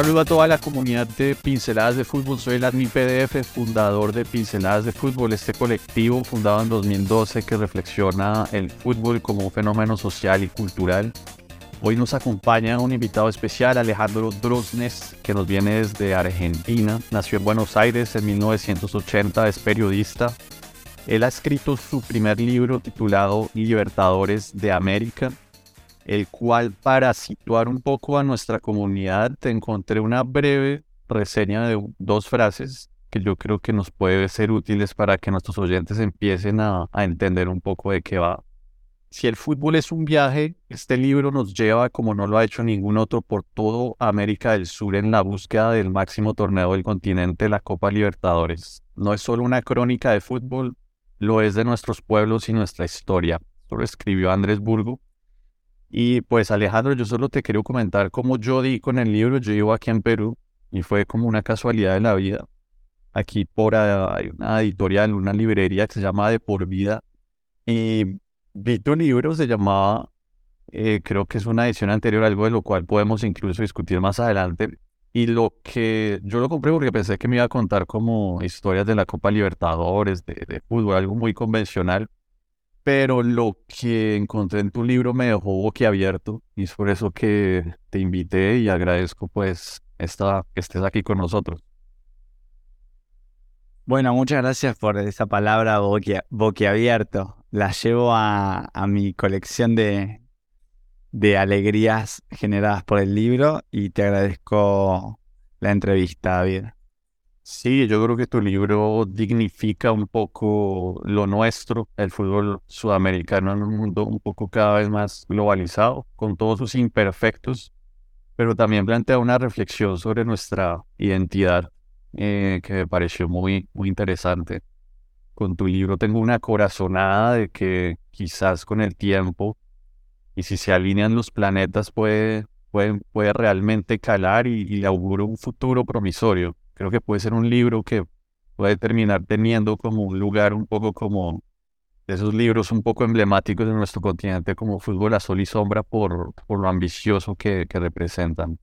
Saludo a toda la comunidad de Pinceladas de Fútbol. Soy el admin PDF, fundador de Pinceladas de Fútbol, este colectivo fundado en 2012 que reflexiona el fútbol como un fenómeno social y cultural. Hoy nos acompaña un invitado especial, Alejandro Drosnes, que nos viene desde Argentina. Nació en Buenos Aires en 1980, es periodista. Él ha escrito su primer libro titulado Libertadores de América, el cual para situar un poco a nuestra comunidad te encontré una breve reseña de dos frases que yo creo que nos puede ser útiles para que nuestros oyentes empiecen a, entender un poco de qué va. Si el fútbol es un viaje, este libro nos lleva, como no lo ha hecho ningún otro, por toda América del Sur en la búsqueda del máximo torneo del continente, la Copa Libertadores. No es solo una crónica de fútbol, lo es de nuestros pueblos y nuestra historia. Lo escribió Andrés Burgo y pues Alejandro, yo solo te quiero comentar cómo yo di con el libro. Yo vivo aquí en Perú y fue como una casualidad de la vida. Aquí por hay una editorial, una librería que se llama De Por Vida. Y vi tu libro, se llamaba, eh, creo que es una edición anterior, algo de lo cual podemos incluso discutir más adelante. Y lo que yo lo compré porque pensé que me iba a contar como historias de la Copa Libertadores, de, de fútbol, algo muy convencional pero lo que encontré en tu libro me dejó boquiabierto y es por eso que te invité y agradezco pues esta, que estés aquí con nosotros. Bueno, muchas gracias por esa palabra boquiabierto. La llevo a, mi colección de, de alegrías generadas por el libro y te agradezco la entrevista, David. Sí, yo creo que tu libro dignifica un poco lo nuestro, el fútbol sudamericano en un mundo un poco cada vez más globalizado, con todos sus imperfectos, pero también plantea una reflexión sobre nuestra identidad eh, que me pareció muy, muy interesante. Con tu libro tengo una corazonada de que quizás con el tiempo y si se alinean los planetas puede, puede, puede realmente calar y, y le auguro un futuro promisorio creo que puede ser un libro que puede terminar teniendo como un lugar un poco como de esos libros un poco emblemáticos de nuestro continente como Fútbol a Sol y Sombra por, por lo ambicioso que, que representan.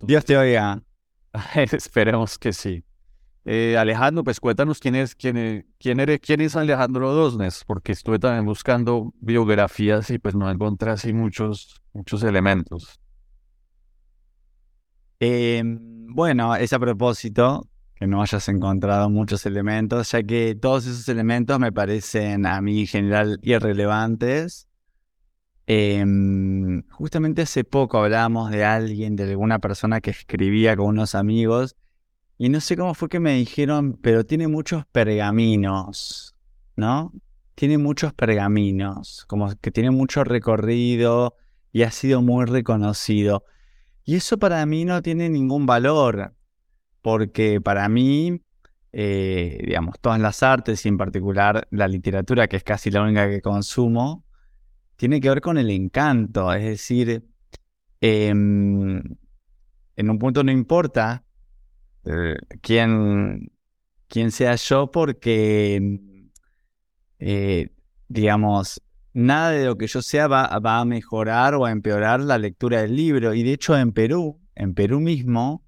Dios te oiga. Esperemos que sí. Eh, Alejandro, pues cuéntanos quién es, quién, quién, eres, quién es Alejandro Dosnes, porque estuve también buscando biografías y pues no encontré así muchos, muchos elementos. Eh, bueno, es a propósito que no hayas encontrado muchos elementos, ya que todos esos elementos me parecen a mí en general irrelevantes. Em, justamente hace poco hablábamos de alguien, de alguna persona que escribía con unos amigos, y no sé cómo fue que me dijeron, pero tiene muchos pergaminos, ¿no? Tiene muchos pergaminos, como que tiene mucho recorrido y ha sido muy reconocido. Y eso para mí no tiene ningún valor, porque para mí, eh, digamos, todas las artes y en particular la literatura, que es casi la única que consumo, tiene que ver con el encanto. Es decir, em, en un punto no importa eh, quién, quién, sea yo, porque, eh, digamos, nada de lo que yo sea va, a mejorar o a empeorar la lectura del libro. Y de hecho en Perú, en Perú mismo,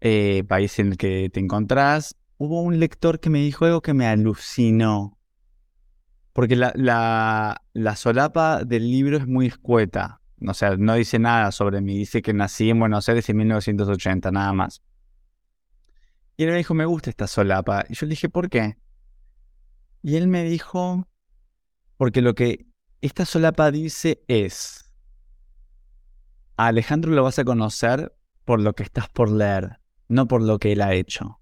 eh, país en el que te encontrás, hubo un lector que me dijo algo que me alucinó. Porque la, la, solapa del libro es muy escueta. O sea, no dice nada sobre mí. Dice que nací en Buenos Aires en 1980, nada más. Y él me dijo, me gusta esta solapa. Y yo le dije, ¿por qué? Y él me dijo, porque lo que esta solapa dice es, a Alejandro lo vas a conocer por lo que estás por leer, no por lo que él ha hecho.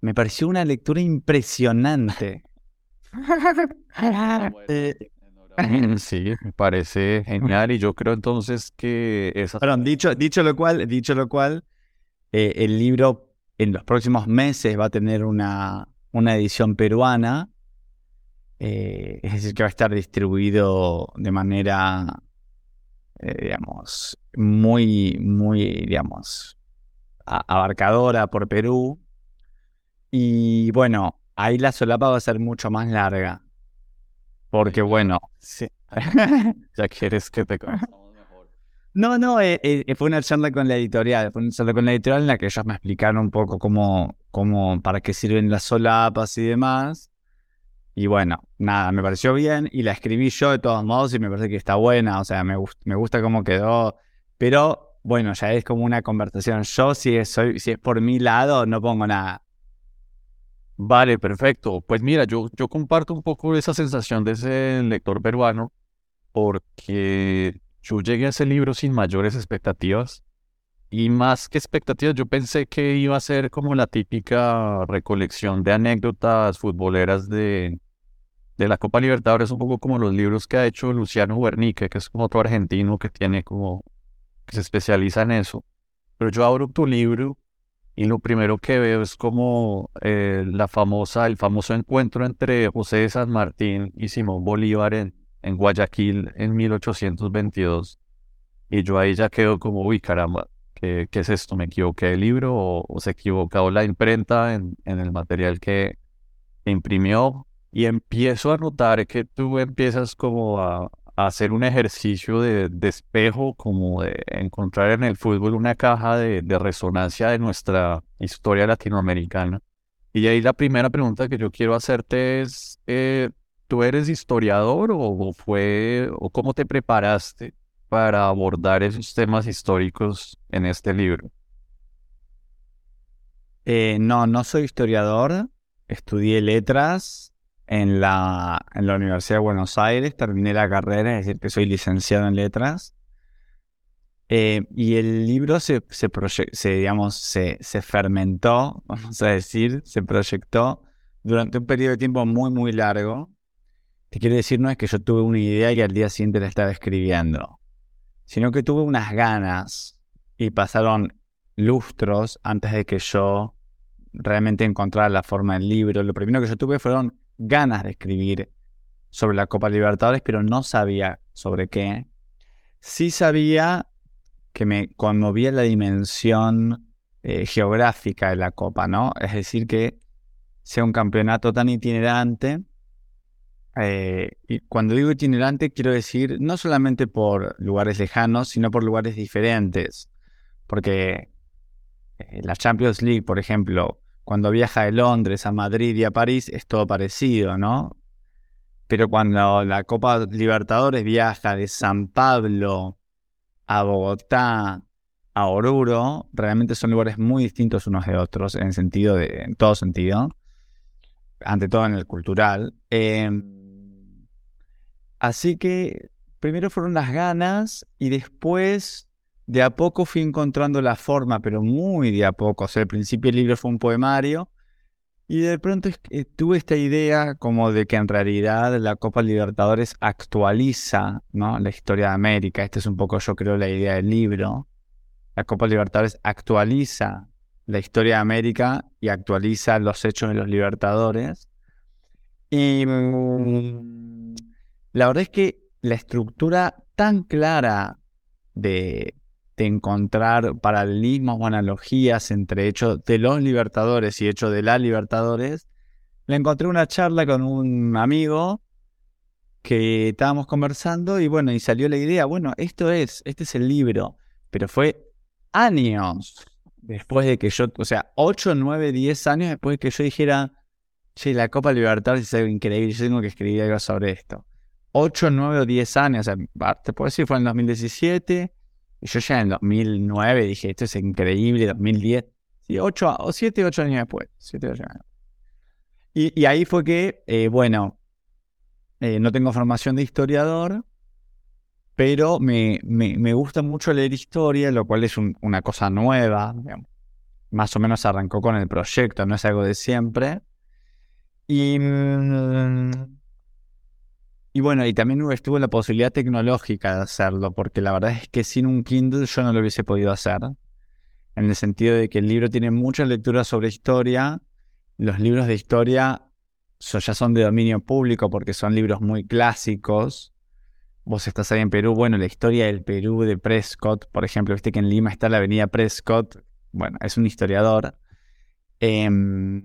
me pareció una lectura impresionante. Sí, me parece genial y yo creo entonces que esa... Perdón, dicho, dicho lo cual, dicho lo cual, eh, el libro en los próximos meses va a tener una, una edición peruana, eh, es decir, que va a estar distribuido de manera, eh, digamos, muy, muy, digamos, abarcadora por Perú. Y bueno, ahí la solapa va a ser mucho más larga. Porque bueno, sí. ya quieres que te. No, no, eh, eh, fue una charla con la editorial, fue una charla con la editorial en la que ellos me explicaron un poco cómo, cómo, para qué sirven las solapas y demás. Y bueno, nada, me pareció bien y la escribí yo de todos modos y me parece que está buena, o sea, me, me gusta cómo quedó, pero bueno, ya es como una conversación. Yo si soy, si es por mi lado, no pongo nada. Vale, perfecto. Pues mira, yo, yo comparto un poco esa sensación de ese lector peruano porque yo llegué a ese libro sin mayores expectativas y más que expectativas, yo pensé que iba a ser como la típica recolección de anécdotas futboleras de, de la Copa Libertadores, un poco como los libros que ha hecho Luciano Guernique, que es como otro argentino que tiene como, que se especializa en eso. Pero yo abro tu libro y lo primero que veo es como eh, la famosa, el famoso encuentro entre José de San Martín y Simón Bolívar en, en Guayaquil en 1822. Y yo ahí ya quedo como, uy, caramba, ¿qué, qué es esto? ¿Me equivoqué de libro o, se equivocó la imprenta en, el material que imprimió? Y empiezo a notar que tú empiezas como a, hacer un ejercicio de, espejo, como de encontrar en el fútbol una caja de, resonancia de nuestra historia latinoamericana. Y ahí la primera pregunta que yo quiero hacerte es, eh, ¿tú eres historiador o, fue, o cómo te preparaste para abordar esos temas históricos en este libro? Eh, no, no soy historiador, estudié letras en la, en la Universidad de Buenos Aires, terminé la carrera, es decir, que soy licenciado en letras. Eh, y el libro se, se, digamos, se, se, fermentó, vamos a decir, se proyectó durante un periodo de tiempo muy, muy largo. Te quiero decir, no es que yo tuve una idea y al día siguiente la estaba escribiendo, sino que tuve unas ganas y pasaron lustros antes de que yo realmente encontrara la forma del libro. Lo primero que yo tuve fueron ganas de escribir sobre la Copa Libertadores, pero no sabía sobre qué. Sí sabía que me conmovía la dimensión eh, geográfica de la Copa, ¿no? Es decir, que sea un campeonato tan itinerante. Eh, y cuando digo itinerante, quiero decir no solamente por lugares lejanos, sino por lugares diferentes. Porque eh, la Champions League, por ejemplo, cuando viaja de Londres a Madrid y a París es todo parecido, ¿no? Pero cuando la Copa Libertadores viaja de San Pablo a Bogotá, a Oruro, realmente son lugares muy distintos unos de otros, en sentido de, en todo sentido, ante todo en el cultural. Em, así que primero fueron las ganas y después de a poco fui encontrando la forma, pero muy de a poco. O sea, al principio el libro fue un poemario y de pronto eh, tuve esta idea como de que en realidad la Copa Libertadores actualiza ¿no? la historia de América. Esta es un poco, yo creo, la idea del libro. La Copa Libertadores actualiza la historia de América y actualiza los hechos de los Libertadores. Y mm, la verdad es que la estructura tan clara de, encontrar paralelismos o analogías entre hechos de los Libertadores y hechos de la Libertadores, le encontré una charla con un amigo que estábamos conversando y bueno, y salió la idea, bueno, esto es, este es el libro, pero fue años después de que yo, o sea, 8, 9, 10 años después de que yo dijera, che, la Copa Libertadores es algo increíble, yo tengo que escribir algo sobre esto. 8, 9 o 10 años, o sea, te puedo decir, fue en 2017, y yo ya en 2009 dije, esto es increíble, 2010. Sí, 8 o 7, 8 años después. 7, 8 años. Y, y ahí fue que, eh, bueno, eh, no tengo formación de historiador, pero me, me, me, gusta mucho leer historia, lo cual es una cosa nueva. más o menos arrancó con el proyecto, no es algo de siempre. Y, mm, y bueno, y también estuvo la posibilidad tecnológica de hacerlo, porque la verdad es que sin un Kindle yo no lo hubiese podido hacer. En el sentido de que el libro tiene mucha lectura sobre historia. Los libros de historia ya son de dominio público porque son libros muy clásicos. Vos estás ahí en Perú, bueno, la historia del Perú de Prescott, por ejemplo, viste que en Lima está la avenida Prescott, bueno, es un historiador. Em,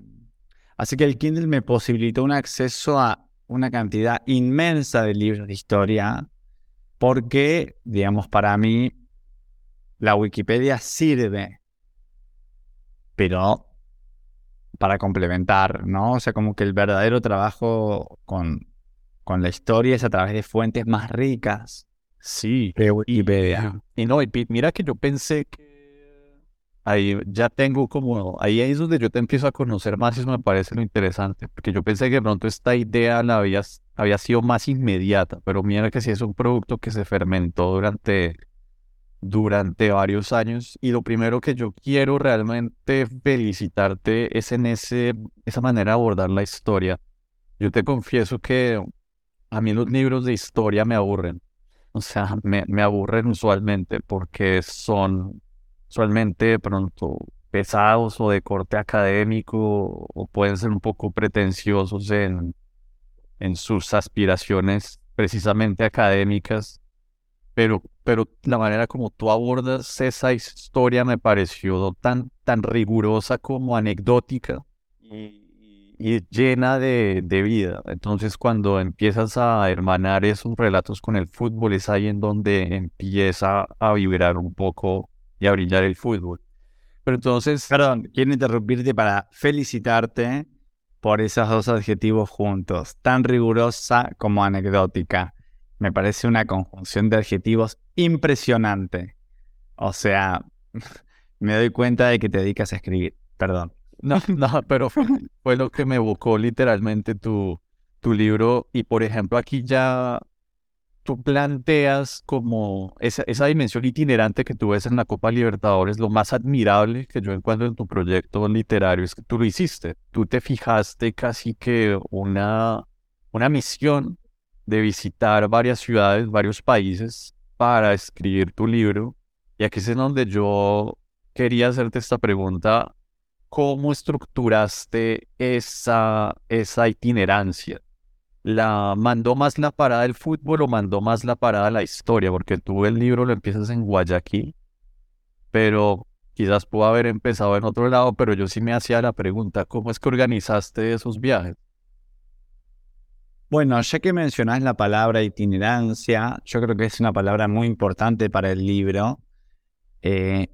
así que el Kindle me posibilitó un acceso a una cantidad inmensa de libros de historia, porque, digamos, para mí, la Wikipedia sirve, pero para complementar, ¿no? O sea, como que el verdadero trabajo con, con la historia es a través de fuentes más ricas. Sí. De Wikipedia. Y, no, y mira que yo pensé que ahí ya tengo como, ahí es donde yo te empiezo a conocer más y eso me parece lo interesante, porque yo pensé que de pronto esta idea la había, había sido más inmediata, pero mira que sí es un producto que se fermentó durante, durante varios años y lo primero que yo quiero realmente felicitarte es en ese, esa manera de abordar la historia. Yo te confieso que a mí los libros de historia me aburren. O sea, me, me aburren usualmente porque son usualmente pronto pesados o de corte académico o pueden ser un poco pretenciosos en, en sus aspiraciones precisamente académicas, pero, pero la manera como tú abordas esa historia me pareció tan, tan rigurosa como anecdótica y, llena de, de, vida. Entonces cuando empiezas a hermanar esos relatos con el fútbol es ahí en donde empieza a vibrar un poco y a brillar el fútbol. Pero entonces... Perdón, quiero interrumpirte para felicitarte por esos dos adjetivos juntos, tan rigurosa como anecdótica. Me parece una conjunción de adjetivos impresionante. O sea, me doy cuenta de que te dedicas a escribir. Perdón. No, no, pero fue, lo que me evocó literalmente tu, tu libro. Y por ejemplo, aquí ya tú planteas como esa, esa, dimensión itinerante que tú ves en la Copa Libertadores, lo más admirable que yo encuentro en tu proyecto literario es que tú lo hiciste. Tú te fijaste casi que una, una misión de visitar varias ciudades, varios países para escribir tu libro. Y aquí es en donde yo quería hacerte esta pregunta. ¿Cómo estructuraste esa, esa itinerancia? La mandó más la parada del fútbol o mandó más la parada la historia, porque tú el libro lo empiezas en Guayaquil, pero quizás pudo haber empezado en otro lado, pero yo sí me hacía la pregunta, ¿cómo es que organizaste esos viajes? Bueno, ya que mencionás la palabra itinerancia, yo creo que es una palabra muy importante para el libro. Eh,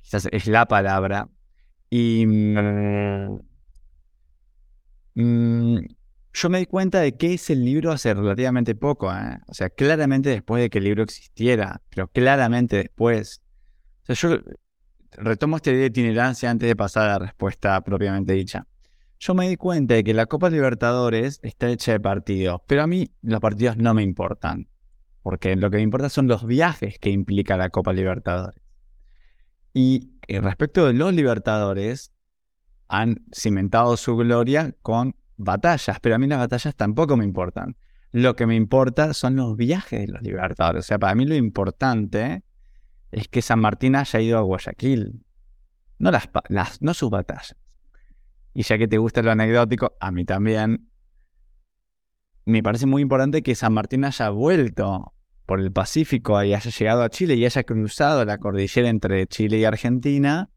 quizás es la palabra. Y mm, mm, yo me di cuenta de qué es el libro hace relativamente poco. ¿eh? O sea, claramente después de que el libro existiera, pero claramente después. O sea, yo retomo esta idea de itinerancia antes de pasar a la respuesta propiamente dicha. Yo me di cuenta de que la Copa Libertadores está hecha de partidos, pero a mí los partidos no me importan, porque lo que me importa son los viajes que implica la Copa Libertadores. Y eh, respecto de los Libertadores, han cimentado su gloria con batallas, pero a mí las batallas tampoco me importan. Lo que me importa son los viajes de los libertadores. O sea, para mí lo importante es que San Martín haya ido a Guayaquil, no, las, no sus batallas. Y ya que te gusta lo anecdótico, a mí también, me parece muy importante que San Martín haya vuelto por el Pacífico y haya llegado a Chile y haya cruzado la cordillera entre Chile y Argentina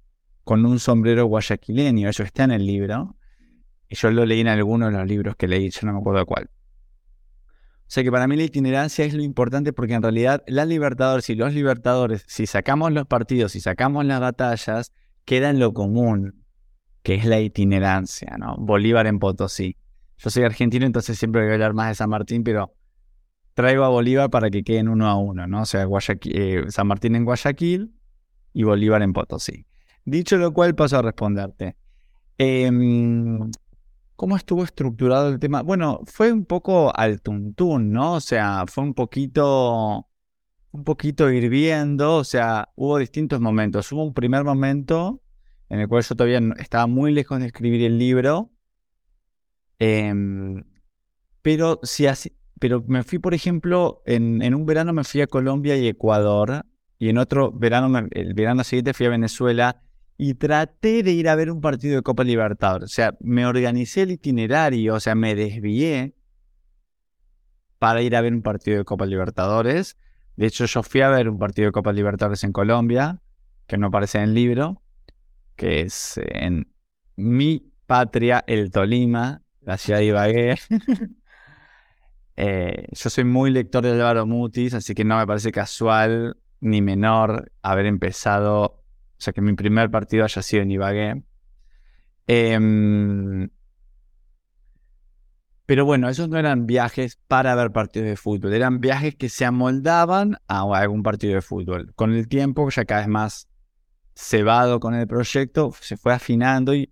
con un sombrero guayaquileño. Eso está en el libro. Yo lo leí en alguno de los libros que leí, yo no me acuerdo cuál. O sea que para mí la itinerancia es lo importante porque en realidad la Libertadores y los Libertadores, si sacamos los partidos, si sacamos las batallas, queda en lo común, que es la itinerancia, ¿no? Bolívar en Potosí. Yo soy argentino, entonces siempre voy a hablar más de San Martín, pero traigo a Bolívar para que queden uno a uno, ¿no? O sea, eh, San Martín en Guayaquil y Bolívar en Potosí. Dicho lo cual, paso a responderte. Eh, ¿Cómo estuvo estructurado el tema? Bueno, fue un poco al tuntún, ¿no? O sea, fue un poquito, un poquito hirviendo, o sea, hubo distintos momentos. Hubo un primer momento en el cual yo todavía estaba muy lejos de escribir el libro. Em, pero, si así, pero me fui, por ejemplo, en, en, un verano me fui a Colombia y Ecuador, y en otro verano, el verano siguiente fui a Venezuela, y traté de ir a ver un partido de Copa Libertadores. O sea, me organicé el itinerario, o sea, me desvié para ir a ver un partido de Copa Libertadores. De hecho, yo fui a ver un partido de Copa Libertadores en Colombia, que no aparece en el libro, que es en mi patria, el Tolima, la ciudad de Ibagué. Eh, yo soy muy lector de Álvaro Mutis, así que no me parece casual ni menor haber empezado, o sea, que mi primer partido haya sido en Ibagué. Em, pero bueno, esos no eran viajes para ver partidos de fútbol, eran viajes que se amoldaban a algún partido de fútbol. Con el tiempo, ya cada vez más cebado con el proyecto, se fue afinando y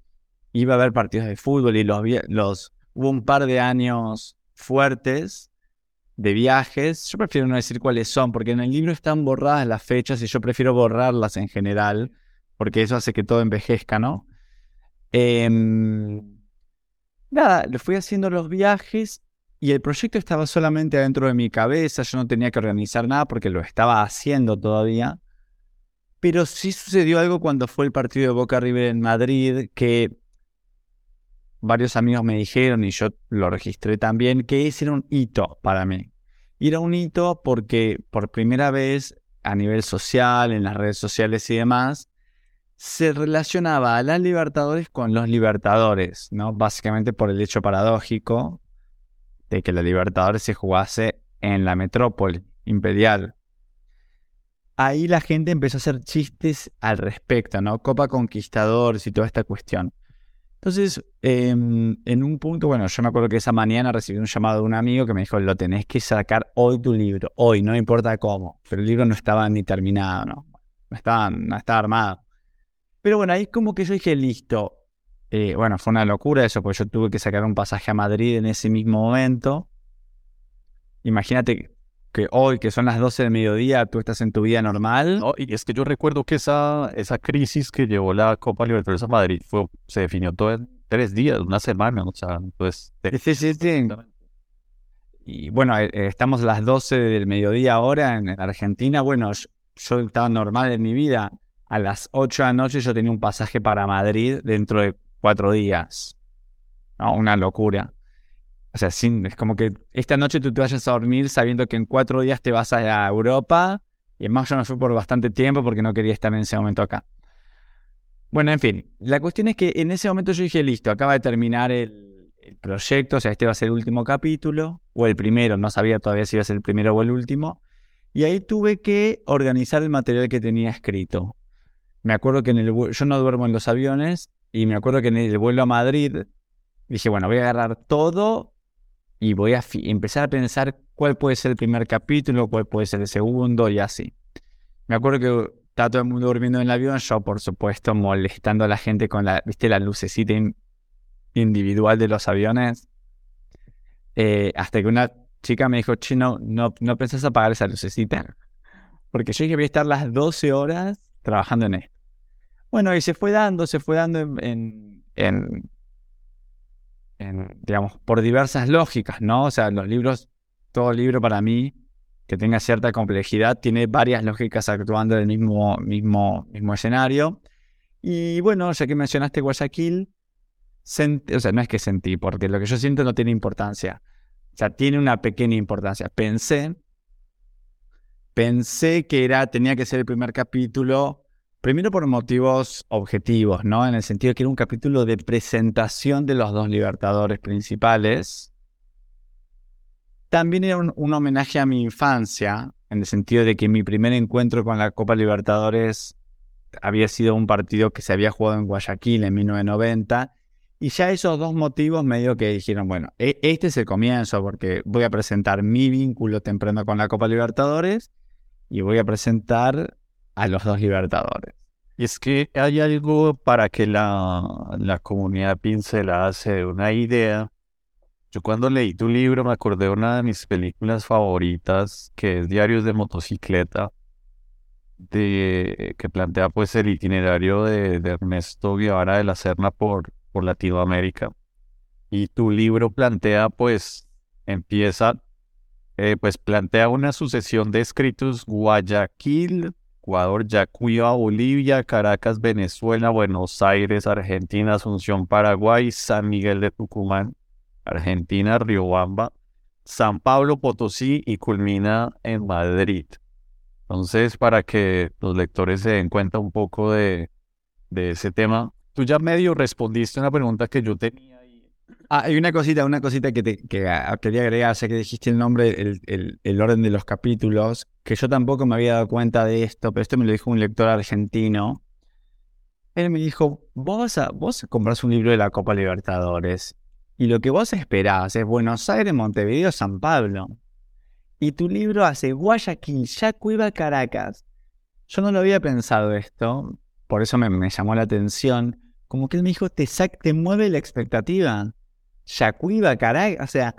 iba a ver partidos de fútbol y los, los hubo un par de años fuertes de viajes. Yo prefiero no decir cuáles son, porque en el libro están borradas las fechas y yo prefiero borrarlas en general, porque eso hace que todo envejezca, ¿no? Eh, nada, le fui haciendo los viajes y el proyecto estaba solamente dentro de mi cabeza, yo no tenía que organizar nada porque lo estaba haciendo todavía. Pero sí sucedió algo cuando fue el partido de Boca River en Madrid, que varios amigos me dijeron y yo lo registré también, que ese era un hito para mí. Y era un hito porque por primera vez a nivel social, en las redes sociales y demás, se relacionaba a las Libertadores con los Libertadores, ¿no? Básicamente por el hecho paradójico de que la Libertadores se jugase en la metrópoli imperial. Ahí la gente empezó a hacer chistes al respecto, ¿no? Copa Conquistadores y toda esta cuestión. Entonces, em, en un punto, bueno, yo me acuerdo que esa mañana recibí un llamado de un amigo que me dijo, lo tenés que sacar hoy tu libro, hoy, no importa cómo, pero el libro no estaba ni terminado, ¿no? No estaba, no estaba armado. Pero bueno, ahí como que yo dije, listo. Eh, bueno, fue una locura eso, porque yo tuve que sacar un pasaje a Madrid en ese mismo momento. Imagínate que hoy, que son las 12 del mediodía, tú estás en tu vida normal. y es que yo recuerdo que esa, esa crisis que llevó la Copa Libertadores a Madrid fue, se definió todo en tres días, una semana, o sea, entonces... Sí, sí, sí. Y bueno, eh, eh, estamos a las 12 del mediodía ahora en Argentina. Bueno, yo estaba normal en mi vida a las 8 de la noche yo tenía un pasaje para Madrid dentro de cuatro días. Una locura. O sea, es como que esta noche tú te vayas a dormir sabiendo que en cuatro días te vas a Europa. Y en más yo no fui por bastante tiempo porque no quería estar en ese momento acá. Bueno, en fin, la cuestión es que en ese momento yo dije, listo, acaba de terminar el, el proyecto, o sea, este va a ser el último capítulo, o el primero, no sabía todavía si iba a ser el primero o el último. Y ahí tuve que organizar el material que tenía escrito. Me acuerdo que en el yo no duermo en los aviones y me acuerdo que en el vuelo a Madrid dije, bueno, voy a agarrar todo y voy a empezar a pensar cuál puede ser el primer capítulo, cuál puede ser el segundo y así. Me acuerdo que estaba todo el mundo durmiendo en el avión, yo por supuesto molestando a la gente con la, viste, la lucecita individual de los aviones. Eh, hasta que una chica me dijo, chino, no, no pensás apagar esa lucecita. Porque yo dije voy a estar las 12 horas trabajando en esto. Bueno, y se fue dando, se fue dando en, en, digamos, por diversas lógicas, ¿no? O sea, los libros, todo libro para mí que tenga cierta complejidad tiene varias lógicas actuando en el mismo, mismo, mismo escenario. Y bueno, ya que mencionaste Guayaquil, o sea, no es que sentí, porque lo que yo siento no tiene importancia. O sea, tiene una pequeña importancia. Pensé pensé que era, tenía que ser el primer capítulo, primero por motivos objetivos, ¿no? En el sentido de que era un capítulo de presentación de los dos libertadores principales. También era un, homenaje a mi infancia, en el sentido de que mi primer encuentro con la Copa Libertadores había sido un partido que se había jugado en Guayaquil en 1990. Y ya esos dos motivos medio que dijeron, bueno, e, este es el comienzo porque voy a presentar mi vínculo temprano con la Copa Libertadores y voy a presentar a los dos libertadores. Y es que hay algo para que la, la comunidad pincelada se dé una idea. Yo cuando leí tu libro me acordé de una de mis películas favoritas, que es Diarios de Motocicleta. de, que plantea pues el itinerario de, Ernesto Guevara de la Serna por, por Latinoamérica. Y tu libro plantea pues, empieza, eh, pues plantea una sucesión de escritos Guayaquil, Ecuador, Yacuiba, Bolivia, Caracas, Venezuela, Buenos Aires, Argentina, Asunción, Paraguay, San Miguel de Tucumán, Argentina, Riobamba, San Pablo, Potosí y culmina en Madrid. Entonces, para que los lectores se den cuenta un poco de, ese tema, tú ya medio respondiste una pregunta que yo tenía. Ah, hay una cosita, una cosita que, quería agregar, sé que dijiste el nombre, el, orden de los capítulos, que yo tampoco me había dado cuenta de esto, pero esto me lo dijo un lector argentino. Él me dijo, vos, vos compras un libro de la Copa Libertadores y lo que vos esperás es Buenos Aires, Montevideo, San Pablo y tu libro hace Guayaquil, Yacuiba, Caracas. Yo no lo había pensado esto, por eso me, llamó la atención. Como que él me dijo, te, te mueve la expectativa. Yacuiba, Caracas, o sea,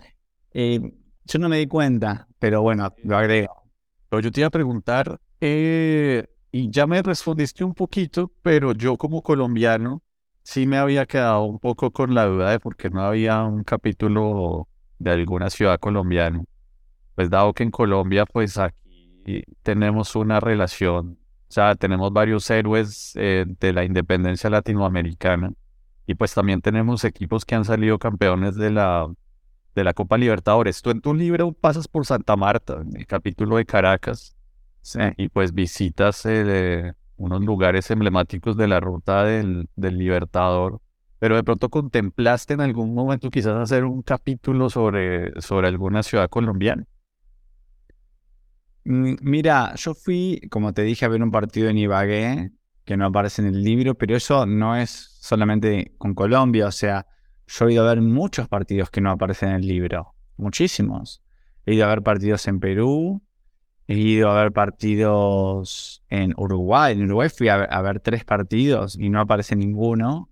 eh, yo no me di cuenta, pero bueno, lo agrego. Yo te iba a preguntar, eh, y ya me respondiste un poquito, pero yo como colombiano sí me había quedado un poco con la duda de por qué no había un capítulo de alguna ciudad colombiana pues dado que en Colombia, pues aquí tenemos una relación, o sea, tenemos varios héroes eh, de la independencia latinoamericana y pues también tenemos equipos que han salido campeones de la, de la Copa Libertadores. Tú en tu libro pasas por Santa Marta, en el capítulo de Caracas, y pues visitas eh, unos lugares emblemáticos de la ruta del, del Libertador pero de pronto contemplaste en algún momento quizás hacer un capítulo sobre, sobre alguna ciudad colombiana. Mira, yo fui, como te dije, a ver un partido en Ibagué, que no aparece en el libro, pero eso no es solamente con Colombia, o sea, yo he ido a ver muchos partidos que no aparecen en el libro, muchísimos. He ido a ver partidos en Perú, he ido a ver partidos en Uruguay. En Uruguay fui a ver, a ver tres partidos y no aparece ninguno.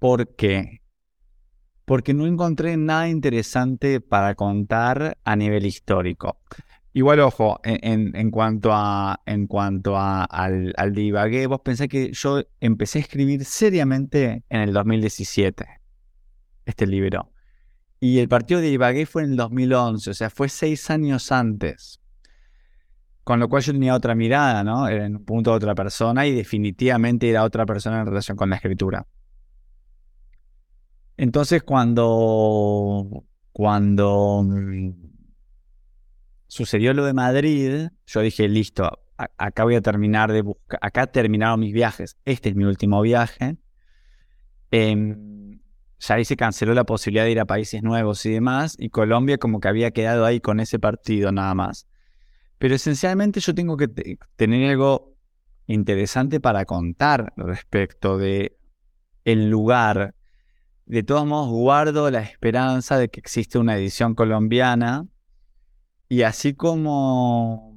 ¿Por qué? Porque no encontré nada interesante para contar a nivel histórico. Igual, ojo, en, cuanto a en cuanto a, al, al de Ibagué, vos pensás que yo empecé a escribir seriamente en el 2017, este libro. Y el partido de Ibagué fue en el 2011, o sea, fue seis años antes. Con lo cual yo tenía otra mirada, ¿no? Era en un punto de otra persona y definitivamente era otra persona en relación con la escritura. Entonces, cuando, cuando sucedió lo de Madrid, yo dije, listo, acá voy a terminar de buscar, acá terminaron mis viajes, este es mi último viaje. Em, ya ahí se canceló la posibilidad de ir a países nuevos y demás, y Colombia como que había quedado ahí con ese partido nada más. Pero esencialmente yo tengo que tener algo interesante para contar respecto de el lugar. De todos modos, guardo la esperanza de que existe una edición colombiana y así como,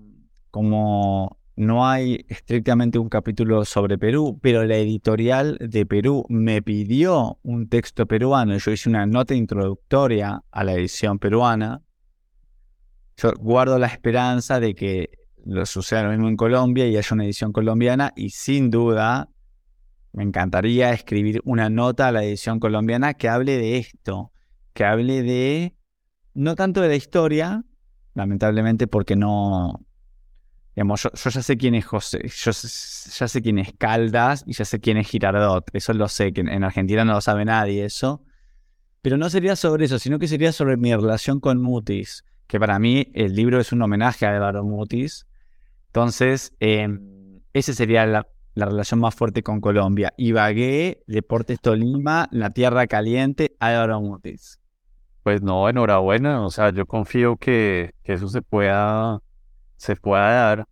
como no hay estrictamente un capítulo sobre Perú, pero la editorial de Perú me pidió un texto peruano, yo hice una nota introductoria a la edición peruana, yo guardo la esperanza de que lo suceda lo mismo en Colombia y haya una edición colombiana y sin duda me encantaría escribir una nota a la edición colombiana que hable de esto, que hable de no tanto de la historia, lamentablemente porque no... Digamos, yo, ya sé quién es José, yo ya sé quién es Caldas y ya sé quién es Girardot, eso lo sé, que en Argentina no lo sabe nadie eso. Pero no sería sobre eso, sino que sería sobre mi relación con Mutis, que para mí el libro es un homenaje a Eduardo Mutis. Entonces, eh, esa sería la, la, relación más fuerte con Colombia. Ibagué, Deportes Tolima, La Tierra Caliente, Eduardo Mutis. Pues no, enhorabuena. O sea, yo confío que, eso se pueda, se pueda dar.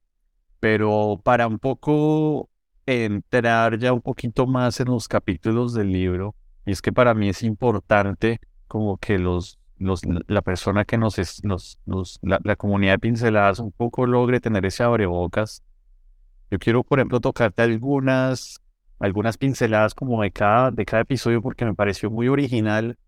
Pero para un poco entrar ya un poquito más en los capítulos del libro, y es que para mí es importante como que los, los la persona que nos, es, nos, la, la, comunidad de pinceladas un poco logre tener ese abrebocas. Yo quiero, por ejemplo, tocarte algunas, algunas pinceladas como de cada, de cada episodio porque me pareció muy original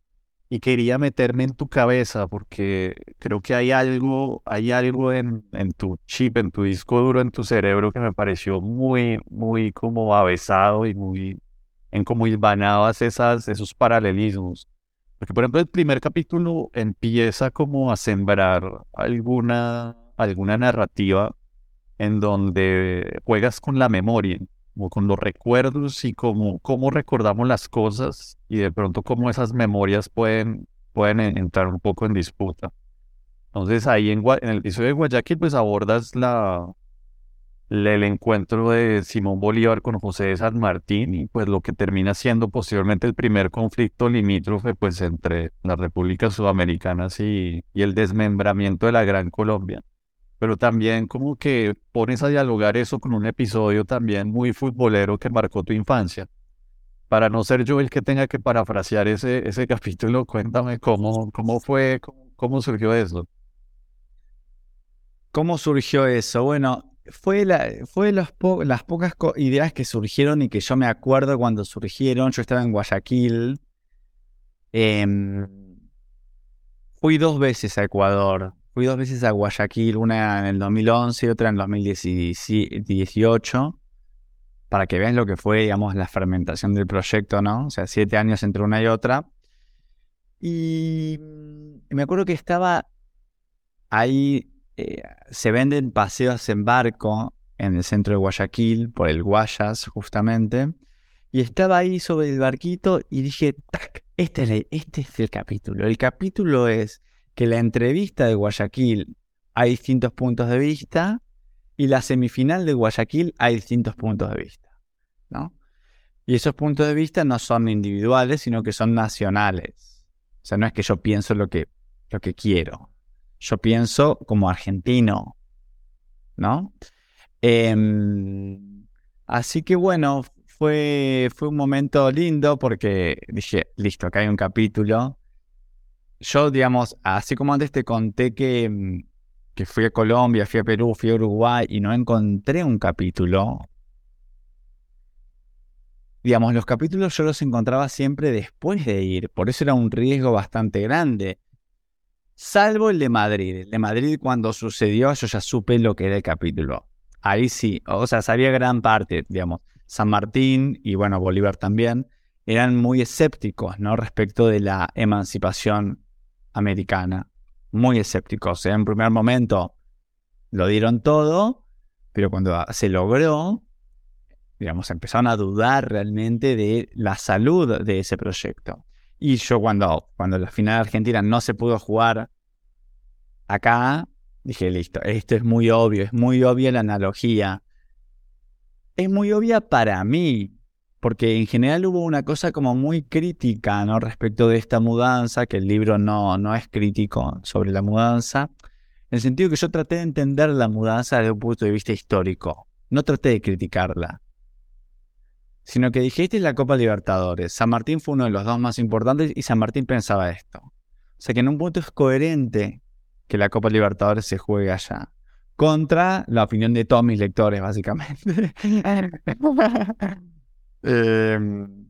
y quería meterme en tu cabeza porque creo que hay algo, hay algo en, en tu chip, en tu disco duro, en tu cerebro que me pareció muy, muy como avesado y muy en cómo hilvanabas esas, esos paralelismos. Porque, por ejemplo, el primer capítulo empieza como a sembrar alguna, alguna narrativa en donde juegas con la memoria, como con los recuerdos y como cómo recordamos las cosas y de pronto cómo esas memorias pueden, entrar un poco en disputa. Entonces ahí en, en el episodio de Guayaquil pues abordas el encuentro de Simón Bolívar con José de San Martín y pues lo que termina siendo posteriormente el primer conflicto limítrofe pues entre las repúblicas sudamericanas y el desmembramiento de la Gran Colombia. Pero también como que pones a dialogar eso con un episodio también muy futbolero que marcó tu infancia. Para no ser yo el que tenga que parafrasear ese, ese capítulo, cuéntame cómo, cómo fue, cómo, cómo surgió eso. ¿Cómo surgió eso? Bueno, fue, la, fue las pocas ideas que surgieron y que yo me acuerdo cuando surgieron. Yo estaba en Guayaquil. Em, fui dos veces a Ecuador. Fui dos veces a Guayaquil, una en el 2011 y otra en el 2018, para que vean lo que fue, digamos, la fermentación del proyecto, ¿no? O sea, siete años entre una y otra. Y me acuerdo que estaba ahí eh, se venden paseos en barco en el centro de Guayaquil, por el Guayas justamente, y estaba ahí sobre el barquito y dije, este es, este es el capítulo. El capítulo es que la entrevista de Guayaquil hay distintos puntos de vista y la semifinal de Guayaquil hay distintos puntos de vista, ¿no? Y esos puntos de vista no son individuales, sino que son nacionales. O sea, no es que yo pienso lo que, lo que quiero, yo pienso como argentino, ¿no? Em, así que bueno, fue, fue un momento lindo porque dije, listo, acá hay un capítulo. Yo, digamos, así como antes te conté que, mm, que fui a Colombia, fui a Perú, fui a Uruguay y no encontré un capítulo, digamos, los capítulos yo los encontraba siempre después de ir, por eso era un riesgo bastante grande. Salvo el de Madrid. El de Madrid cuando sucedió yo ya supe lo que era el capítulo. Ahí sí, o sea, sabía gran parte, digamos. San Martín y bueno, Bolívar también, eran muy escépticos, ¿no? Respecto de la emancipación americana. Muy escépticos. En primer momento lo dieron todo, pero cuando se logró, digamos, empezaron a dudar realmente de la salud de ese proyecto. Y yo cuando, cuando la final argentina no se pudo jugar acá, dije, listo, esto es muy obvio, es muy obvia la analogía. Es muy obvia para mí, porque en general hubo una cosa como muy crítica, ¿no? Respecto de esta mudanza, que el libro no, no es crítico sobre la mudanza, en el sentido que yo traté de entender la mudanza desde un punto de vista histórico, no traté de criticarla sino que dijiste la Copa Libertadores. San Martín fue uno de los dos más importantes y San Martín pensaba esto. O sea que en un punto es coherente que la Copa Libertadores se juegue allá. Contra la opinión de todos mis lectores, básicamente. Em,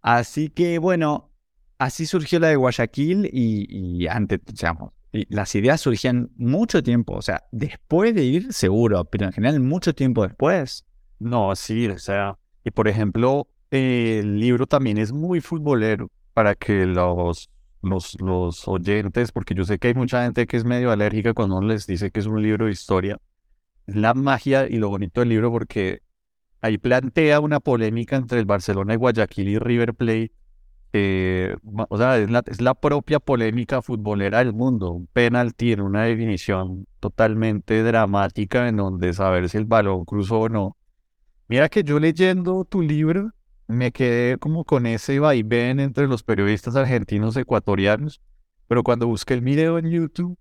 así que bueno, así surgió la de Guayaquil y, antes, digamos, las ideas surgían mucho tiempo, o sea, después de ir seguro, pero en general mucho tiempo después. No, sí, o sea, y por ejemplo, el libro también es muy futbolero para que los, los, los oyentes, porque yo sé que hay mucha gente que es medio alérgica cuando uno les dice que es un libro de historia. La magia y lo bonito del libro porque ahí plantea una polémica entre el Barcelona y Guayaquil y River Plate. o sea, es la, es la propia polémica futbolera del mundo. Un penalti en una definición totalmente dramática en donde saber si el balón cruzó o no Mira que yo leyendo tu libro me quedé como con ese vaivén entre los periodistas argentinos ecuatorianos, pero cuando busqué el video en YouTube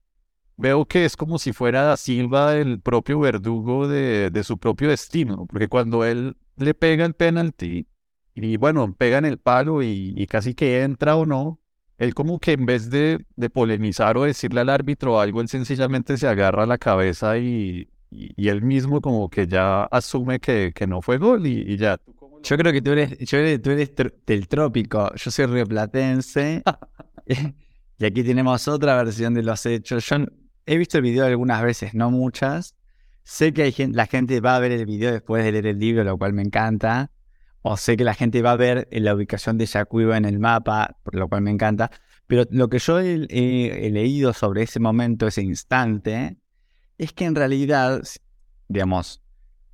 veo que es como si fuera Silva el propio verdugo de, su propio destino, porque cuando él le pega el penalti y bueno, pega en el palo y, casi que entra o no, él como que en vez de, de polemizar o decirle al árbitro algo, él sencillamente se agarra la cabeza y, y, él mismo como que ya asume que, que no fue gol y, ya. Yo creo que tú eres, yo tú eres del trópico, yo soy rioplatense y aquí tenemos otra versión de los hechos. Yo he visto el video algunas veces, no muchas. Sé que la gente va a ver el video después de leer el libro, lo cual me encanta. O sé que la gente va a ver la ubicación de Yacuiba en el mapa, por lo cual me encanta. Pero lo que yo he, leído sobre ese momento, ese instante, es que en realidad, digamos,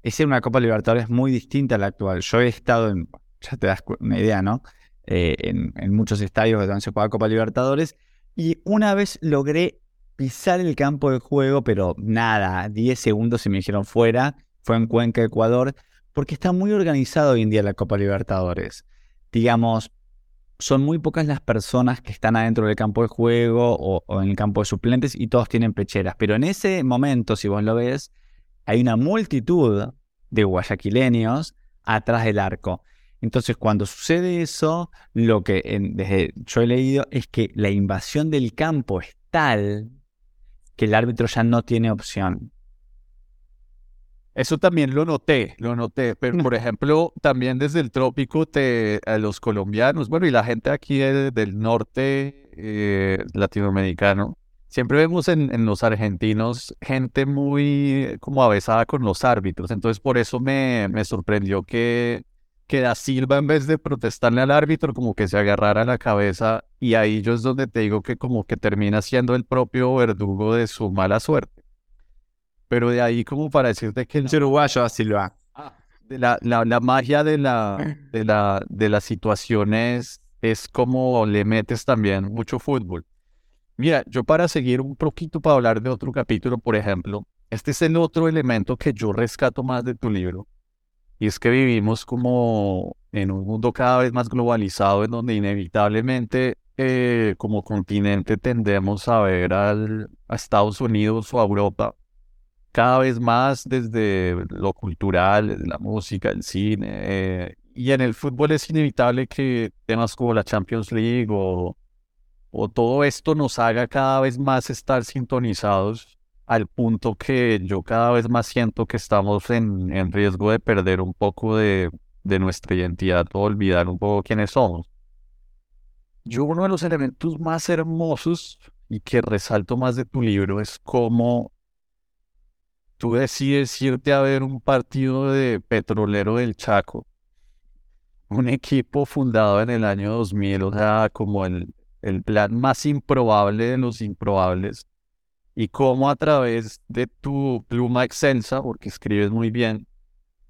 es una Copa Libertadores muy distinta a la actual. Yo he estado en, ya te das una idea, ¿no? Eh, en, muchos estadios donde se juega Copa Libertadores. Y una vez logré pisar el campo de juego, pero nada, 10 segundos se me dijeron fuera. Fue en Cuenca, Ecuador, porque está muy organizado hoy en día la Copa Libertadores. Digamos, son muy pocas las personas que están adentro del campo de juego o, en el campo de suplentes y todos tienen pecheras. Pero en ese momento, si vos lo ves, hay una multitud de guayaquileños atrás del arco. Entonces, cuando sucede eso, lo que yo he leído es que la invasión del campo es tal que el árbitro ya no tiene opción. Eso también lo noté, lo noté, pero por ejemplo, también desde el trópico te, a los colombianos, bueno, y la gente aquí del norte eh, latinoamericano, siempre vemos en, en, los argentinos gente muy como avesada con los árbitros, entonces por eso me, me sorprendió que que Da Silva en vez de protestarle al árbitro como que se agarrara la cabeza y ahí yo es donde te digo que como que termina siendo el propio verdugo de su mala suerte. Pero de ahí como para decirte que... El uruguayo Da Silva. Ah, de la, la, magia de la, de, la, de las situaciones es como le metes también mucho fútbol. Mira, yo para seguir un poquito para hablar de otro capítulo, por ejemplo, este es el otro elemento que yo rescato más de tu libro y es que vivimos como en un mundo cada vez más globalizado en donde inevitablemente eh, como continente tendemos a ver al, a Estados Unidos o a Europa cada vez más desde lo cultural, desde la música, el cine. Eh, y en el fútbol es inevitable que temas como la Champions League o, o todo esto nos haga cada vez más estar sintonizados al punto que yo cada vez más siento que estamos en, en riesgo de perder un poco de, de, nuestra identidad o olvidar un poco quiénes somos. Yo uno de los elementos más hermosos y que resalto más de tu libro es cómo tú decides irte a ver un partido de Petrolero del Chaco, un equipo fundado en el año 2000, o sea, como el, el plan más improbable de los improbables y cómo a través de tu pluma excelsa, porque escribes muy bien,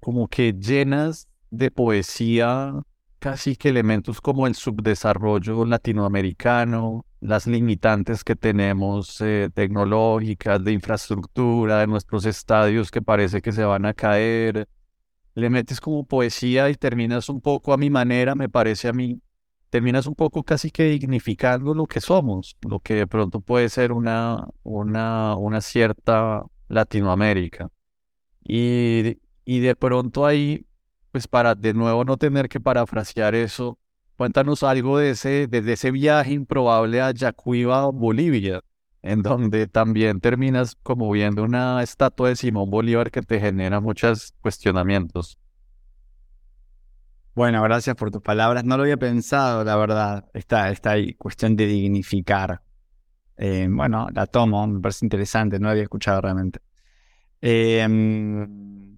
como que llenas de poesía casi que elementos como el subdesarrollo latinoamericano, las limitantes que tenemos eh, tecnológicas, de infraestructura, de nuestros estadios que parece que se van a caer. Le metes como poesía y terminas un poco a mi manera, me parece a mí, terminas un poco casi que dignificando lo que somos, lo que de pronto puede ser una, una, una cierta Latinoamérica. Y, y de pronto ahí, pues para de nuevo no tener que parafrasear eso, cuéntanos algo de ese, de ese viaje improbable a Yacuiba, Bolivia, en donde también terminas como viendo una estatua de Simón Bolívar que te genera muchos cuestionamientos. Bueno, gracias por tus palabras. No lo había pensado, la verdad. Está ahí, cuestión de dignificar. Eh, bueno, la tomo, me parece interesante, no la había escuchado realmente. Em,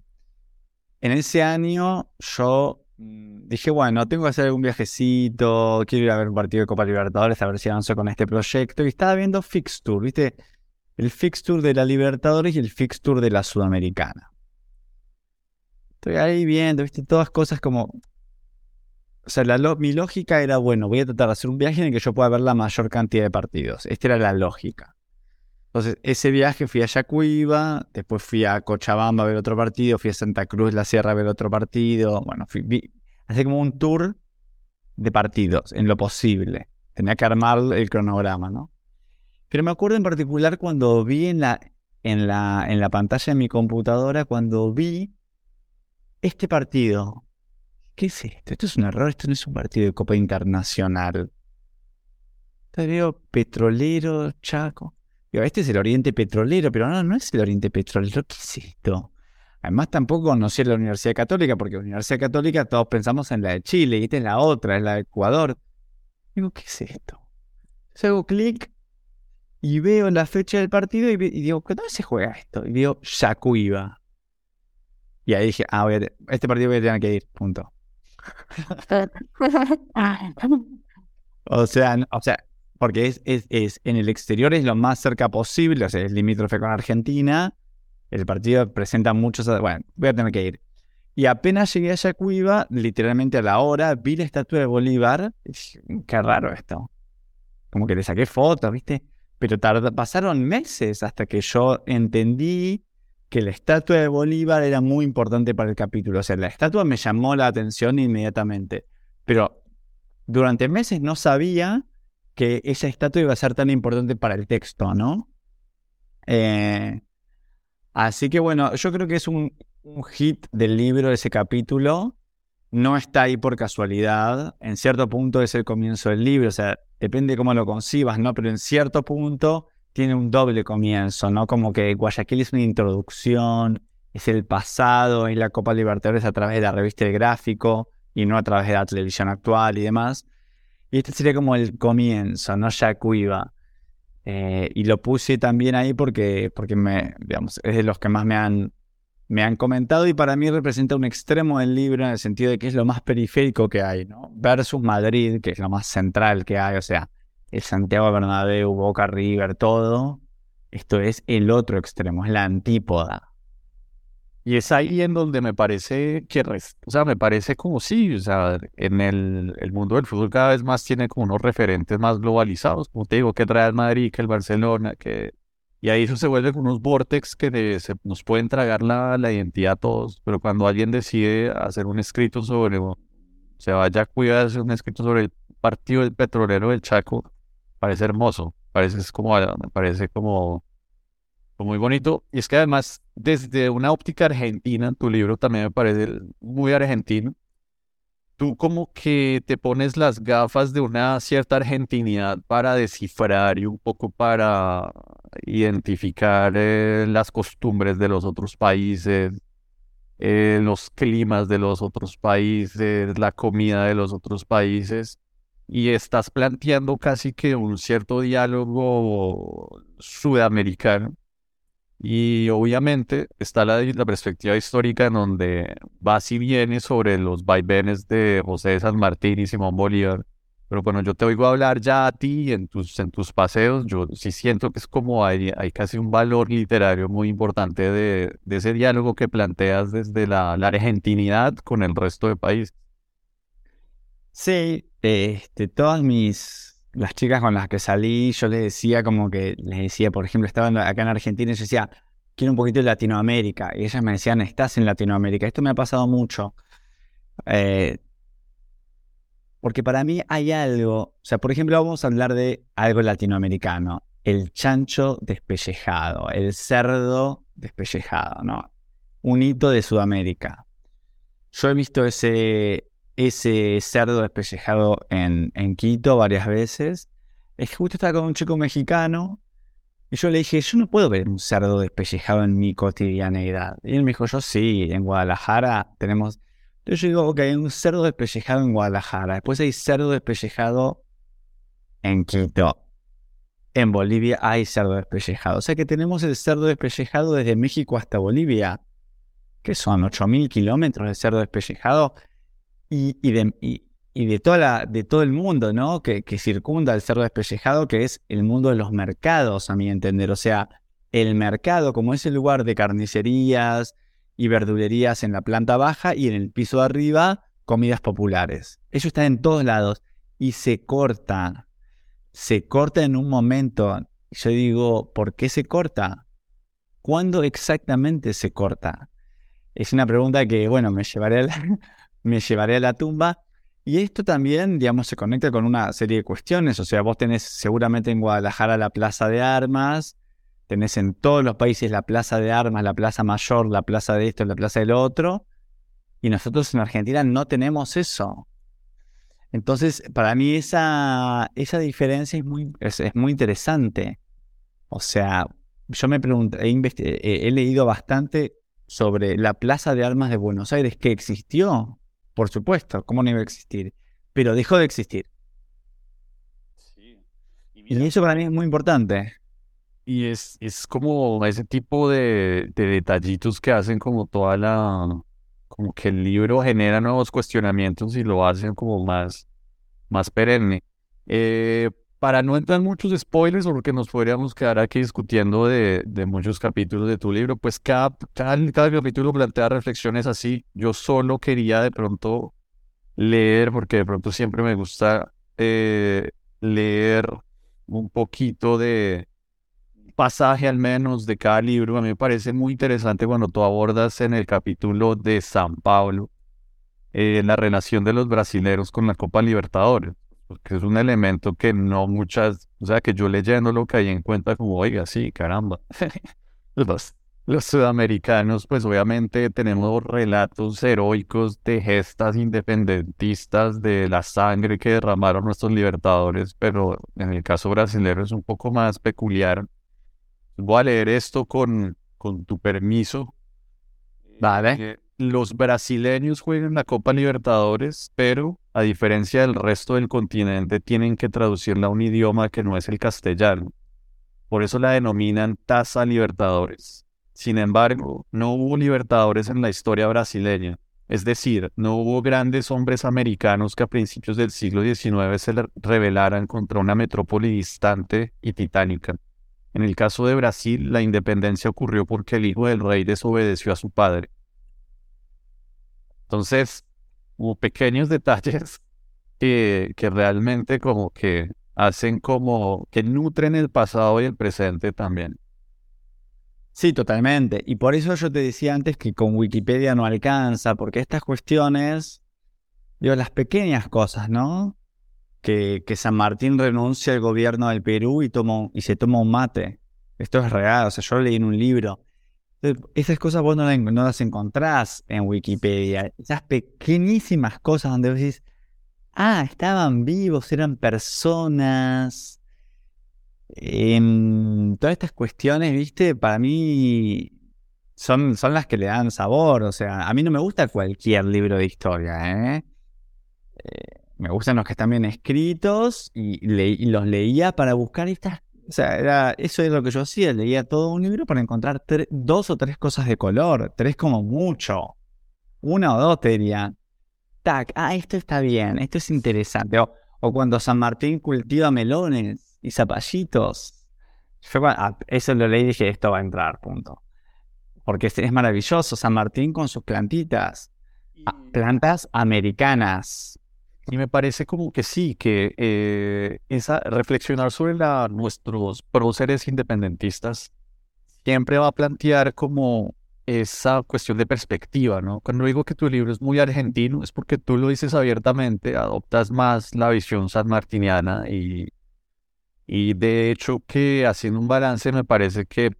en ese año yo mm, dije, bueno, tengo que hacer algún viajecito, quiero ir a ver un partido de Copa Libertadores, a ver si avanzo con este proyecto. Y estaba viendo Fixture, ¿viste? El Fixture de la Libertadores y el Fixture de la Sudamericana. Estoy ahí viendo, ¿viste? Todas cosas como o sea, mi lógica era, bueno, voy a tratar de hacer un viaje en el que yo pueda ver la mayor cantidad de partidos. Esta era la lógica. Entonces, ese viaje fui a Yacuiba, después fui a Cochabamba a ver otro partido, fui a Santa Cruz, la Sierra a ver otro partido. Bueno, fui, vi, como un tour de partidos, en lo posible. Tenía que armar el cronograma, ¿no? Pero me acuerdo en particular cuando vi en la, en la, en la pantalla de mi computadora, cuando vi este partido ¿Qué es esto? Esto es un error, esto no es un partido de Copa Internacional. Te veo petrolero, Chaco. Digo, este es el Oriente Petrolero, pero no, no es el Oriente Petrolero. ¿Qué es esto? Además, tampoco conocí la Universidad Católica, porque la Universidad Católica todos pensamos en la de Chile, y esta es la otra, es la de Ecuador. Digo, ¿qué es esto? hago clic y veo la fecha del partido y, digo, ¿dónde se juega esto? Y digo, Yacuiba. Y ahí dije, ah, este partido voy a tener que ir, punto. o sea, o sea, porque es, es, es, en el exterior es lo más cerca posible, o sea, es limítrofe con Argentina. El partido presenta muchos. Bueno, voy a tener que ir. Y apenas llegué a Yacuiba, literalmente a la hora, vi la estatua de Bolívar. qué raro esto. Como que le saqué fotos, ¿viste? Pero pasaron meses hasta que yo entendí que la estatua de Bolívar era muy importante para el capítulo. O sea, la estatua me llamó la atención inmediatamente. Pero durante meses no sabía que esa estatua iba a ser tan importante para el texto, ¿no? Eh, así que bueno, yo creo que es un, un hit del libro, ese capítulo. No está ahí por casualidad. En cierto punto es el comienzo del libro. O sea, depende de cómo lo concibas, ¿no? Pero en cierto punto tiene un doble comienzo, ¿no? Como que Guayaquil es una introducción, es el pasado, es la Copa Libertadores a través de la revista El Gráfico y no a través de la televisión actual y demás. Y este sería como el comienzo, ¿no? Yacuiba. Eh, y lo puse también ahí porque, porque me, digamos, es de los que más me han, me han comentado y para mí representa un extremo del libro en el sentido de que es lo más periférico que hay, ¿no? Versus Madrid, que es lo más central que hay, o sea, el Santiago Bernabéu, Boca River, todo. Esto es el otro extremo, es la antípoda. Y es ahí en donde me parece que, o sea, me parece como sí, o sea, en el, el, mundo del fútbol cada vez más tiene como unos referentes más globalizados, como te digo, que el Real Madrid, que el Barcelona, que... Y ahí eso se vuelve unos vortex que se, nos pueden tragar la, identidad a todos, pero cuando alguien decide hacer un escrito sobre, se vaya a hacer un escrito sobre el partido del petrolero del Chaco, parece hermoso, parece como, me parece como, muy bonito. Y es que además, desde una óptica argentina, tu libro también me parece muy argentino. Tú como que te pones las gafas de una cierta argentinidad para descifrar y un poco para identificar eh, las costumbres de los otros países, eh, los climas de los otros países, la comida de los otros países y estás planteando casi que un cierto diálogo sudamericano. Y obviamente está la, la, perspectiva histórica en donde vas y vienes sobre los vaivenes de José de San Martín y Simón Bolívar. Pero bueno, yo te oigo hablar ya a ti en tus, en tus paseos. Yo sí siento que es como hay, hay casi un valor literario muy importante de, de ese diálogo que planteas desde la, la argentinidad con el resto del país. Sí, este, todas mis, las chicas con las que salí, yo les decía como que, les decía, por ejemplo, estaban acá en Argentina y yo decía, quiero un poquito de Latinoamérica. Y ellas me decían, estás en Latinoamérica. Esto me ha pasado mucho. Eh, porque para mí hay algo, o sea, por ejemplo, vamos a hablar de algo latinoamericano. El chancho despellejado, el cerdo despellejado, ¿no? Un hito de Sudamérica. Yo he visto ese, ese cerdo despellejado en, en Quito varias veces. Es que justo estaba con un chico mexicano y yo le dije, yo no puedo ver un cerdo despellejado en mi cotidianeidad. Y él me dijo, yo sí, en Guadalajara tenemos... Entonces yo digo, ok, hay un cerdo despellejado en Guadalajara. Después hay cerdo despellejado en Quito. En Bolivia hay cerdo despellejado. O sea que tenemos el cerdo despellejado desde México hasta Bolivia, que son 8.000 kilómetros de cerdo despellejado y, de, toda la, de todo el mundo, ¿no? Que, circunda el cerdo despellejado, que es el mundo de los mercados, a mi entender. O sea, el mercado, como es el lugar de carnicerías y verdulerías en la planta baja y en el piso de arriba, comidas populares. Eso está en todos lados y se corta. Se corta en un momento. Yo digo, ¿por qué se corta? ¿Cuándo exactamente se corta? Es una pregunta que, bueno, me llevaré a la, me llevaré a la tumba. Y esto también, digamos, se conecta con una serie de cuestiones. O sea, vos tenés seguramente en Guadalajara la Plaza de Armas, tenés en todos los países la Plaza de Armas, la Plaza Mayor, la Plaza de esto, la Plaza del otro. Y nosotros en Argentina no tenemos eso. Entonces, para mí esa, esa diferencia es muy, es, muy interesante. O sea, yo me pregunto, he, he leído bastante sobre la Plaza de Armas de Buenos Aires que existió por supuesto, ¿cómo no iba a existir? Pero dejó de existir. Sí. Y eso para mí es muy importante. Y es, es como ese tipo de, de detallitos que hacen como toda la, como que el libro genera nuevos cuestionamientos y lo hacen como más, más perenne. Eh, para no entrar en muchos spoilers, porque nos podríamos quedar aquí discutiendo de, muchos capítulos de tu libro, pues cada, cada, cada, capítulo plantea reflexiones así. Yo solo quería de pronto leer, porque de pronto siempre me gusta eh, leer un poquito de pasaje al menos de cada libro. A mí me parece muy interesante cuando tú abordas en el capítulo de San Pablo eh, la relación de los brasileros con la Copa Libertadores porque es un elemento que no muchas, o sea, que yo leyendo lo que hay en cuenta como, oiga, sí, caramba. los, los sudamericanos, pues obviamente tenemos relatos heroicos de gestas independentistas, de la sangre que derramaron nuestros libertadores, pero en el caso brasileño es un poco más peculiar. Voy a leer esto con, con tu permiso. Vale. Los brasileños juegan la Copa Libertadores, pero a diferencia del resto del continente, tienen que traducirla a un idioma que no es el castellano. Por eso la denominan Taza Libertadores. Sin embargo, no hubo libertadores en la historia brasileña. Es decir, no hubo grandes hombres americanos que a principios del siglo XIX se rebelaran contra una metrópoli distante y titánica. En el caso de Brasil, la independencia ocurrió porque el hijo del rey desobedeció a su padre. Entonces, hubo pequeños detalles que, que realmente como que hacen como que nutren el pasado y el presente también. Sí, totalmente. Y por eso yo te decía antes que con Wikipedia no alcanza, porque estas cuestiones, digo, las pequeñas cosas, ¿no? Que, que San Martín renuncia al gobierno del Perú y, tomó, y se toma un mate. Esto es real, o sea, yo lo leí en un libro. Esas cosas vos no, las encontrás en Wikipedia. Esas pequeñísimas cosas donde vos decís, ah, estaban vivos, eran personas. Em, todas estas cuestiones, viste, para mí son, son las que le dan sabor. O sea, a mí no me gusta cualquier libro de historia, ¿eh? eh me gustan los que están bien escritos y, y los leía para buscar estas o sea, era, eso es lo que yo hacía, leía todo un libro para encontrar dos o tres cosas de color, tres como mucho. Una o dos te diría, tac, ah, esto está bien, esto es interesante. O, cuando San Martín cultiva melones y zapallitos. Ah, eso lo leí y dije, esto va a entrar, punto. Porque es, es maravilloso, San Martín con sus plantitas. Plantas americanas. Y me parece como que sí, que eh, esa, reflexionar sobre la, nuestros próceres independentistas siempre va a plantear como esa cuestión de perspectiva, ¿no? Cuando digo que tu libro es muy argentino, es porque tú lo dices abiertamente, adoptas más la visión sanmartiniana y, y de hecho que haciendo un balance me parece que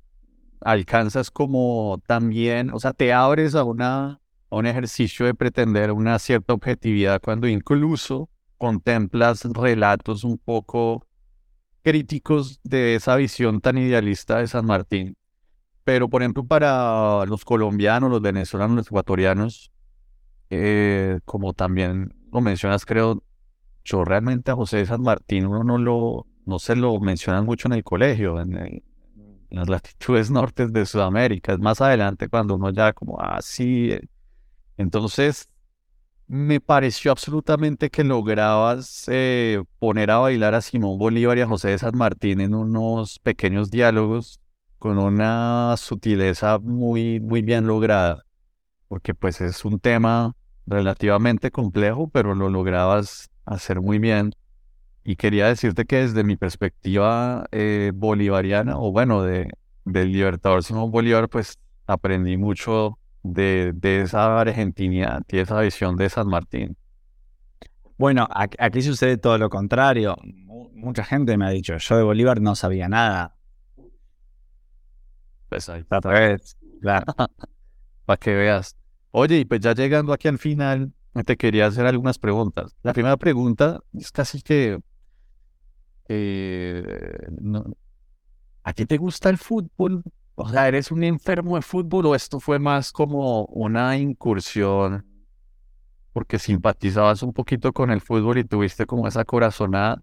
alcanzas como también, o sea, te abres a una un ejercicio de pretender una cierta objetividad cuando incluso contemplas relatos un poco críticos de esa visión tan idealista de San Martín. Pero, por ejemplo, para los colombianos, los venezolanos, los ecuatorianos, eh, como también lo mencionas, creo, yo realmente a José de San Martín uno no lo, no se lo mencionan mucho en el colegio, en, en las latitudes nortes de Sudamérica. Es más adelante cuando uno ya como, ah, entonces, me pareció absolutamente que lograbas eh, poner a bailar a Simón Bolívar y a José de San Martín en unos pequeños diálogos con una sutileza muy, muy bien lograda, porque pues es un tema relativamente complejo, pero lo lograbas hacer muy bien. Y quería decirte que desde mi perspectiva eh, bolivariana, o bueno, de, del libertador Simón Bolívar, pues aprendí mucho de, esa argentinidad y esa visión de San Martín. Bueno, aquí sucede todo lo contrario. Mucha gente me ha dicho, yo de Bolívar no sabía nada. Pues ahí está. Claro. Para que veas. Oye, y pues ya llegando aquí al final, te quería hacer algunas preguntas. La primera pregunta es casi que... Eh, ¿A ti te gusta el fútbol? O sea, ¿eres un enfermo de fútbol o esto fue más como una incursión porque simpatizabas un poquito con el fútbol y tuviste como esa corazonada?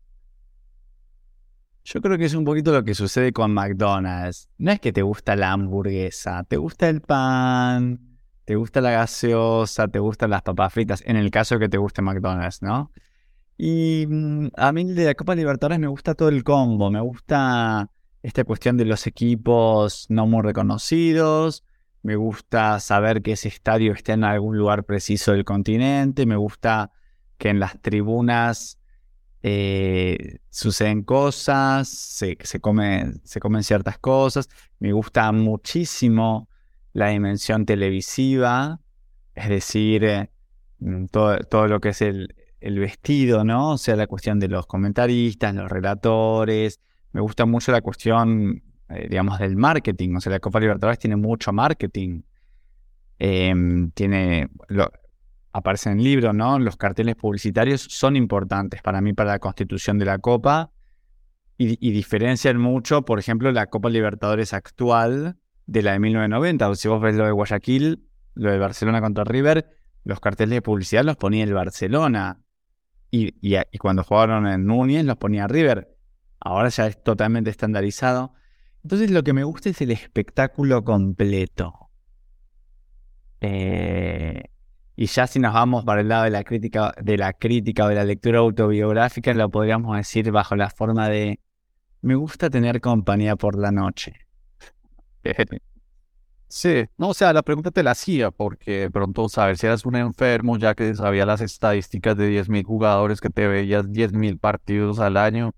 Yo creo que es un poquito lo que sucede con McDonald's. No es que te gusta la hamburguesa, te gusta el pan, te gusta la gaseosa, te gustan las papas fritas, en el caso que te guste McDonald's, ¿no? Y mm, a mí de la Copa Libertadores me gusta todo el combo, me gusta esta cuestión de los equipos no muy reconocidos, me gusta saber que ese estadio está en algún lugar preciso del continente, me gusta que en las tribunas eh, suceden cosas, se, se, comen ciertas cosas. Me gusta muchísimo la dimensión televisiva, es decir, eh, mm, todo, lo que es el, vestido, ¿no? O sea, la cuestión de los comentaristas, los relatores. Me gusta mucho la cuestión, eh, digamos, del marketing. O sea, la Copa Libertadores tiene mucho marketing. Em, tiene, aparece en el libro, ¿no? Los carteles publicitarios son importantes para mí para la constitución de la Copa y, diferencian mucho, por ejemplo, la Copa Libertadores actual de la de 1990. si vos ves lo de Guayaquil, lo de Barcelona contra River, los carteles de publicidad los ponía el Barcelona. Y, y, cuando jugaron en Núñez los ponía River. Ahora ya es totalmente estandarizado. Entonces lo que me gusta es el espectáculo completo. Eh, y ya si nos vamos para el lado de la crítica, de la crítica o de la lectura autobiográfica, lo podríamos decir bajo la forma de me gusta tener compañía por la noche. Sí, no, o sea, la pregunta te la hacía porque pronto saber si eras un enfermo, ya que sabía las estadísticas de 10.000 jugadores, que te veías 10.000 partidos al año,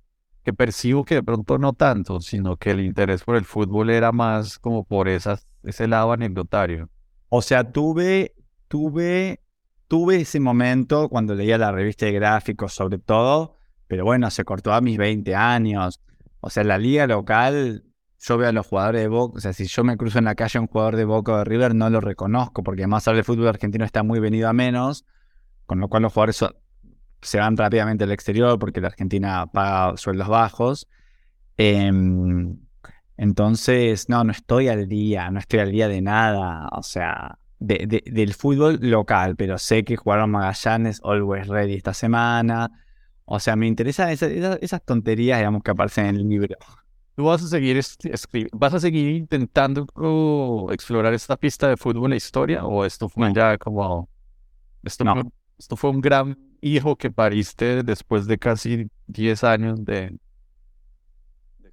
que percibo que de pronto no tanto, sino que el interés por el fútbol era más como por ese lado anecdotario. O sea, tuve tuve, tuve ese momento cuando leía la revista de gráficos sobre todo, pero bueno, se cortó a mis 20 años. O sea, la liga local, yo veo a los jugadores de Boca, o sea, si yo me cruzo en la calle a un jugador de Boca o de River, no lo reconozco, porque además el fútbol argentino está muy venido a menos, con lo cual los jugadores se van rápidamente al exterior porque la Argentina paga sueldos bajos. Em, entonces, no, no estoy al día, no estoy al día de nada. O sea, del fútbol local, pero sé que jugaron Magallanes Always Ready esta semana. O sea, me interesan esas, tonterías, digamos, que aparecen en el libro. ¿Tú vas a seguir vas a seguir intentando explorar esta pista de fútbol en la historia? ¿O esto fue ya como esto, esto fue un gran hijo que pariste después de casi 10 años de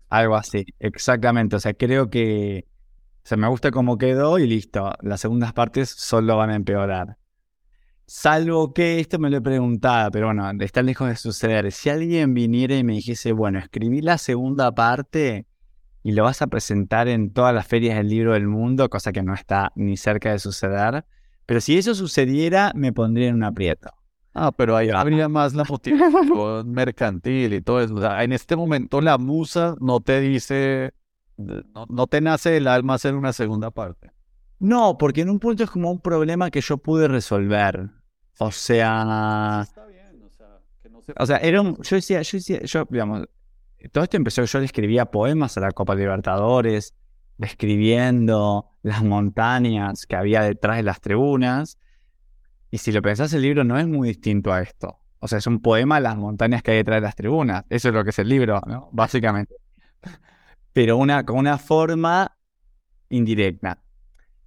algo así, exactamente. O sea, creo que o me gusta cómo quedó y listo. Las segundas partes solo van a empeorar. Salvo que, esto me lo he preguntado, pero bueno, está lejos de suceder. Si alguien viniera y me dijese, bueno, escribí la segunda parte y lo vas a presentar en todas las ferias del libro del mundo, cosa que no está ni cerca de suceder. Pero si eso sucediera, me pondría en un aprieto. Ah, pero ahí habría más la motivación mercantil y todo eso. O sea, en este momento la musa no te dice, no, te nace el alma hacer una segunda parte. No, porque en un punto es como un problema que yo pude resolver. O sea. Está bien, o sea, que no O sea, era un, yo decía, yo decía, yo, digamos, todo esto empezó, yo le escribía poemas a la Copa Libertadores, describiendo las montañas que había detrás de las tribunas. Y si lo pensás, el libro no es muy distinto a esto. O sea, es un poema las montañas que hay detrás de las tribunas. Eso es lo que es el libro, ¿no? Básicamente pero una, con una forma indirecta.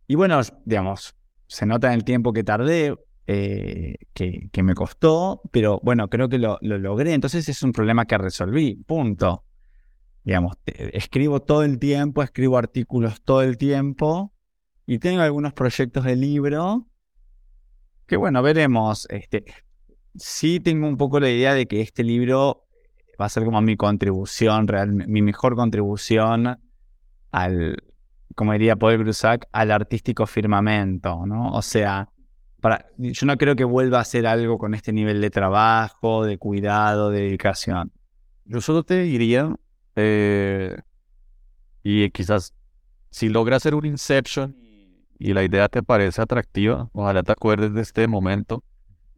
Y bueno, digamos, se nota en el tiempo que tardé, eh, que, me costó, pero bueno, creo que lo, logré. Entonces es un problema que resolví, punto. Digamos, escribo todo el tiempo, escribo artículos todo el tiempo y tengo algunos proyectos de libro que bueno, veremos. Este, sí tengo un poco la idea de que este libro va a ser como mi contribución, real, mi mejor contribución al, como diría Paul Grusac, al artístico firmamento, ¿no? O sea, para, yo no creo que vuelva a hacer algo con este nivel de trabajo, de cuidado, de dedicación. Yo solo te diría, eh, y quizás si logra hacer un Inception y la idea te parece atractiva, ojalá te acuerdes de este momento,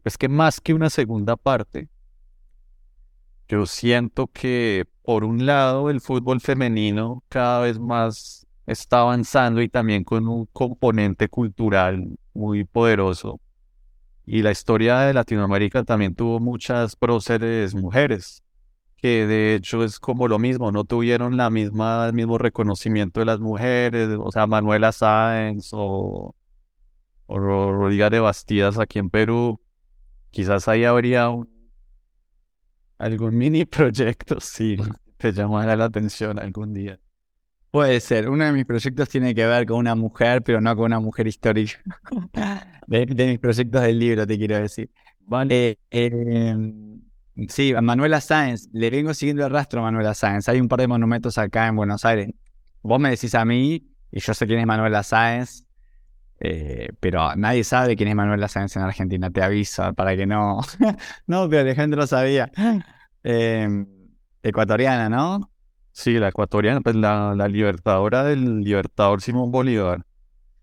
es que más que una segunda parte, yo siento que por un lado el fútbol femenino cada vez más está avanzando y también con un componente cultural muy poderoso. Y la historia de Latinoamérica también tuvo muchas próceres mujeres que de hecho es como lo mismo, no tuvieron la misma, el mismo reconocimiento de las mujeres, o sea, Manuela Sáenz o, o Rodríguez de Bastidas aquí en Perú, quizás ahí habría un, algún mini proyecto, si te llamara la atención algún día. Puede ser. Uno de mis proyectos tiene que ver con una mujer, pero no con una mujer histórica. de, mis proyectos del libro, te quiero decir. Vale. Eh, em, sí, Manuela Sáenz. Le vengo siguiendo el rastro a Manuela Sáenz. Hay un par de monumentos acá en Buenos Aires. Vos me decís a mí, y yo sé quién es Manuela Sáenz, eh, pero nadie sabe quién es Manuela Sáenz en Argentina. Te aviso, para que no... no, pero Alejandro sabía. Em, ecuatoriana, ¿no? Sí, la ecuatoriana, pues la, la libertadora del libertador Simón Bolívar.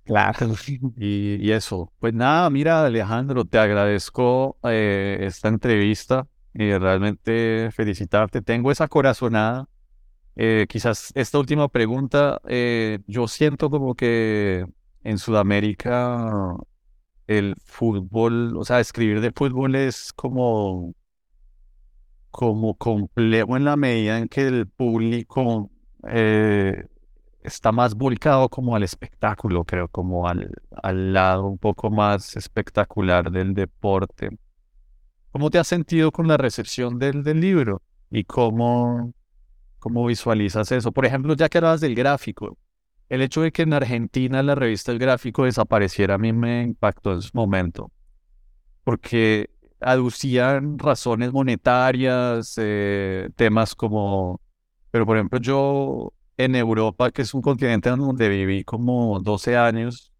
Claro. Y, eso. Pues nada, mira, Alejandro, te agradezco eh, esta entrevista y realmente felicitarte. Tengo esa corazonada. Eh, quizás esta última pregunta, eh, yo siento como que en Sudamérica el fútbol, o sea, escribir de fútbol es como como complejo en la medida en que el público eh, está más volcado como al espectáculo, creo, como al, al lado un poco más espectacular del deporte. ¿Cómo te has sentido con la recepción del, del libro? ¿Y cómo, cómo visualizas eso? Por ejemplo, ya que hablabas del gráfico, el hecho de que en Argentina la revista El Gráfico desapareciera a mí me impactó en su momento, porque aducían razones monetarias, eh, temas como, pero por ejemplo yo en Europa, que es un continente donde viví como 12 años,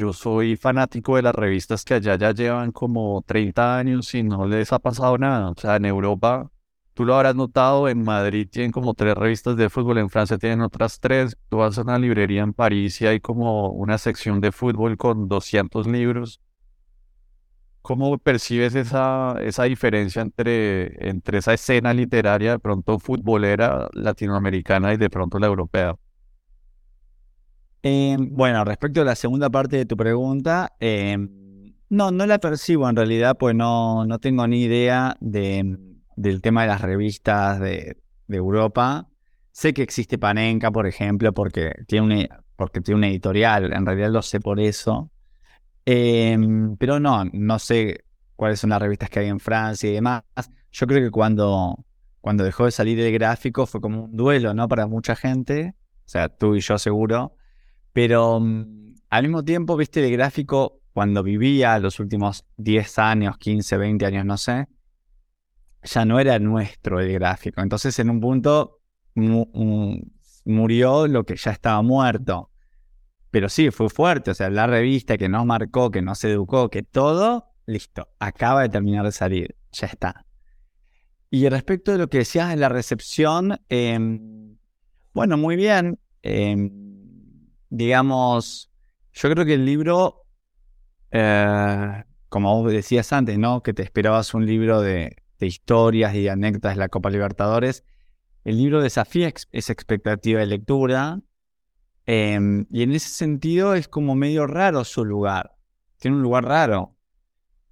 yo soy fanático de las revistas que allá ya llevan como 30 años y no les ha pasado nada. O sea, en Europa, tú lo habrás notado, en Madrid tienen como tres revistas de fútbol, en Francia tienen otras tres, tú vas a una librería en París y hay como una sección de fútbol con 200 libros ¿Cómo percibes esa, esa diferencia entre, entre esa escena literaria de pronto futbolera latinoamericana y de pronto la europea? Eh, bueno, respecto a la segunda parte de tu pregunta, eh, no, no la percibo en realidad, pues no, no tengo ni idea de, del tema de las revistas de, Europa. Sé que existe Panenka, por ejemplo, porque tiene, porque tiene una editorial, en realidad lo sé por eso. Em, pero no, no sé cuáles son las revistas que hay en Francia y demás. Yo creo que cuando, cuando dejó de salir el gráfico fue como un duelo, ¿no? Para mucha gente, o sea, tú y yo seguro. Pero mm, al mismo tiempo, viste, el gráfico, cuando vivía los últimos 10 años, 15, 20 años, no sé, ya no era nuestro el gráfico. Entonces, en un punto murió lo que ya estaba muerto. Pero sí, fue fuerte, o sea, la revista que nos marcó, que nos educó, que todo, listo, acaba de terminar de salir, ya está. Y respecto de lo que decías de la recepción, em, bueno, muy bien. Em, digamos, yo creo que el libro, eh, como vos decías antes, ¿no? Que te esperabas un libro de, de historias y anécdotas de la Copa Libertadores. El libro desafía esa expectativa de lectura Em, y en ese sentido es como medio raro su lugar. Tiene un lugar raro.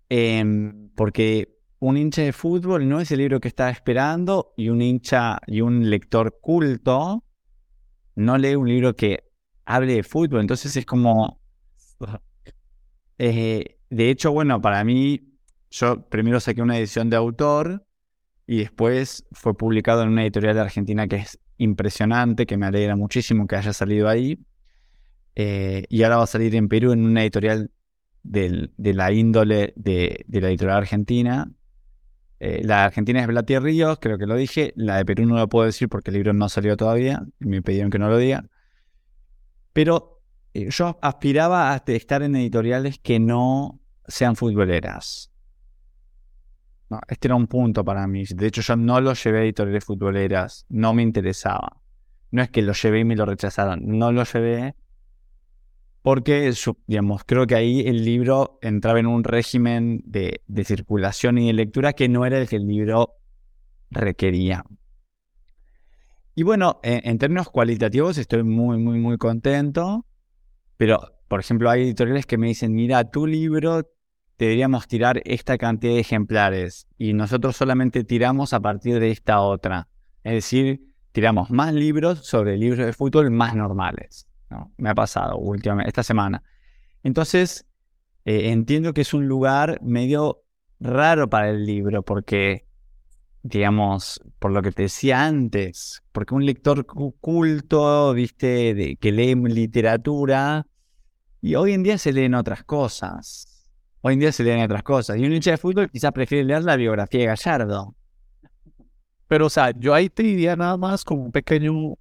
Em, porque un hincha de fútbol no es el libro que estaba esperando y un hincha y un lector culto no lee un libro que hable de fútbol. Entonces es como... Eh, de hecho, bueno, para mí, yo primero saqué una edición de autor y después fue publicado en una editorial de Argentina que es impresionante, que me alegra muchísimo que haya salido ahí. Eh, y ahora va a salir en Perú en una editorial de la índole de, la editorial argentina. Eh, la argentina es Blatier Ríos, creo que lo dije. La de Perú no lo puedo decir porque el libro no salió todavía. Me pidieron que no lo diga. Pero eh, yo aspiraba a estar en editoriales que no sean futboleras. Este era un punto para mí. De hecho, yo no lo llevé a editoriales futboleras. No me interesaba. No es que lo llevé y me lo rechazaron. No lo llevé porque, digamos, creo que ahí el libro entraba en un régimen de, circulación y de lectura que no era el que el libro requería. Y bueno, en, términos cualitativos estoy muy, muy, muy contento. Pero, por ejemplo, hay editoriales que me dicen, mira, tu libro deberíamos tirar esta cantidad de ejemplares y nosotros solamente tiramos a partir de esta otra. Es decir, tiramos más libros sobre libros de fútbol más normales. Me ha pasado últimamente, esta semana. Entonces, eh, entiendo que es un lugar medio raro para el libro porque, digamos, por lo que te decía antes, porque un lector culto, viste, de, que lee literatura, y hoy en día se leen otras cosas. Hoy en día se leen otras cosas. Y un hincha de fútbol quizás prefiere leer la biografía de Gallardo. Pero, o sea, yo ahí te diría nada más como un pequeño,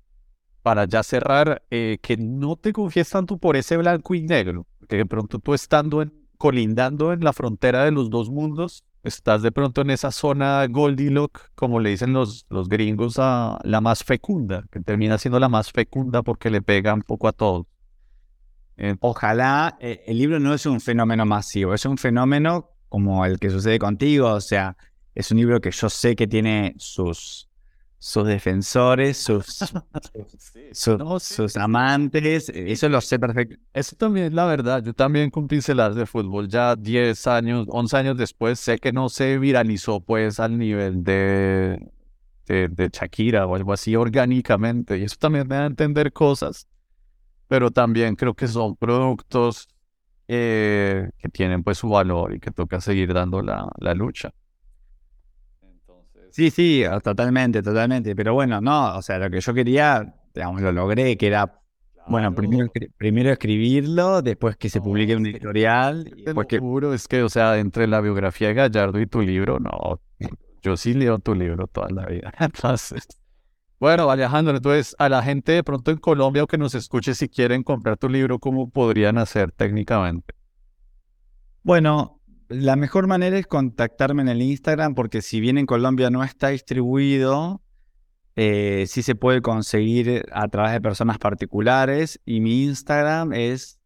para ya cerrar, eh, que no te confíes tanto por ese blanco y negro. Que de pronto tú estando colindando en la frontera de los dos mundos, estás de pronto en esa zona Goldilocks, como le dicen los, los gringos, a la más fecunda, que termina siendo la más fecunda porque le pega un poco a todos. Ojalá eh, el libro no es un fenómeno masivo, es un fenómeno como el que sucede contigo, o sea, es un libro que yo sé que tiene sus, sus defensores, sus, sus, amantes, eso lo sé perfecto. Eso también es la verdad, yo también con pinceladas de fútbol ya 10 años, 11 años después, sé que no se viralizó pues al nivel de, de, de Shakira o algo así orgánicamente, y eso también me da a entender cosas pero también creo que son productos eh, que tienen pues su valor y que toca seguir dando la, la lucha. Sí, sí, totalmente, totalmente. Pero bueno, no, o sea, lo que yo quería, digamos, lo logré, que era, bueno, primero, primero escribirlo, después que se publique un editorial. Después que... es que, o sea, entre la biografía de Gallardo y tu libro, no, yo sí leo tu libro toda la vida. Entonces, bueno, Alejandro, entonces a la gente de pronto en Colombia o que nos escuche si quieren comprar tu libro, ¿cómo podrían hacer técnicamente? Bueno, la mejor manera es contactarme en el Instagram porque si bien en Colombia no está distribuido, eh, sí se puede conseguir a través de personas particulares y mi Instagram es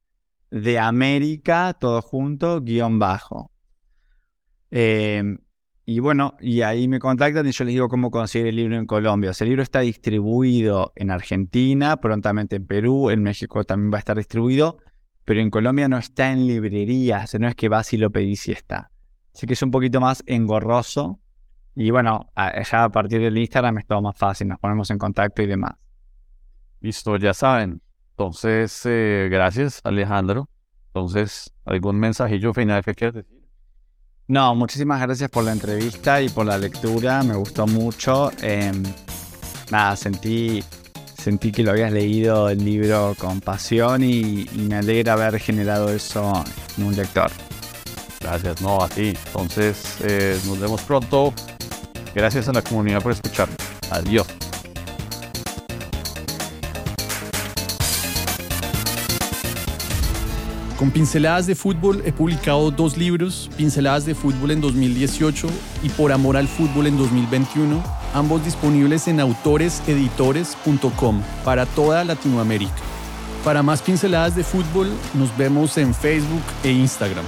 de América, todo junto, guion bajo. Eh, y bueno, y ahí me contactan y yo les digo cómo conseguir el libro en Colombia. el libro está distribuido en Argentina, prontamente en Perú, en México también va a estar distribuido, pero en Colombia no está en librerías, no es que vas y lo pedís y está. Así que es un poquito más engorroso. Y bueno, ya a partir del Instagram es todo más fácil, nos ponemos en contacto y demás. Listo, ya saben. Entonces, eh, gracias Alejandro. Entonces, ¿algún mensajillo final que quieras decir? No, muchísimas gracias por la entrevista y por la lectura, me gustó mucho. Em, nada, sentí, sentí que lo habías leído el libro con pasión y, me alegra haber generado eso en un lector. Gracias, no, a ti. Entonces, eh, nos vemos pronto. Gracias a la comunidad por escucharme. Adiós. Con Pinceladas de Fútbol he publicado dos libros, Pinceladas de Fútbol en 2018 y Por Amor al Fútbol en 2021, ambos disponibles en autoreseditores.com para toda Latinoamérica. Para más pinceladas de fútbol, nos vemos en Facebook e Instagram.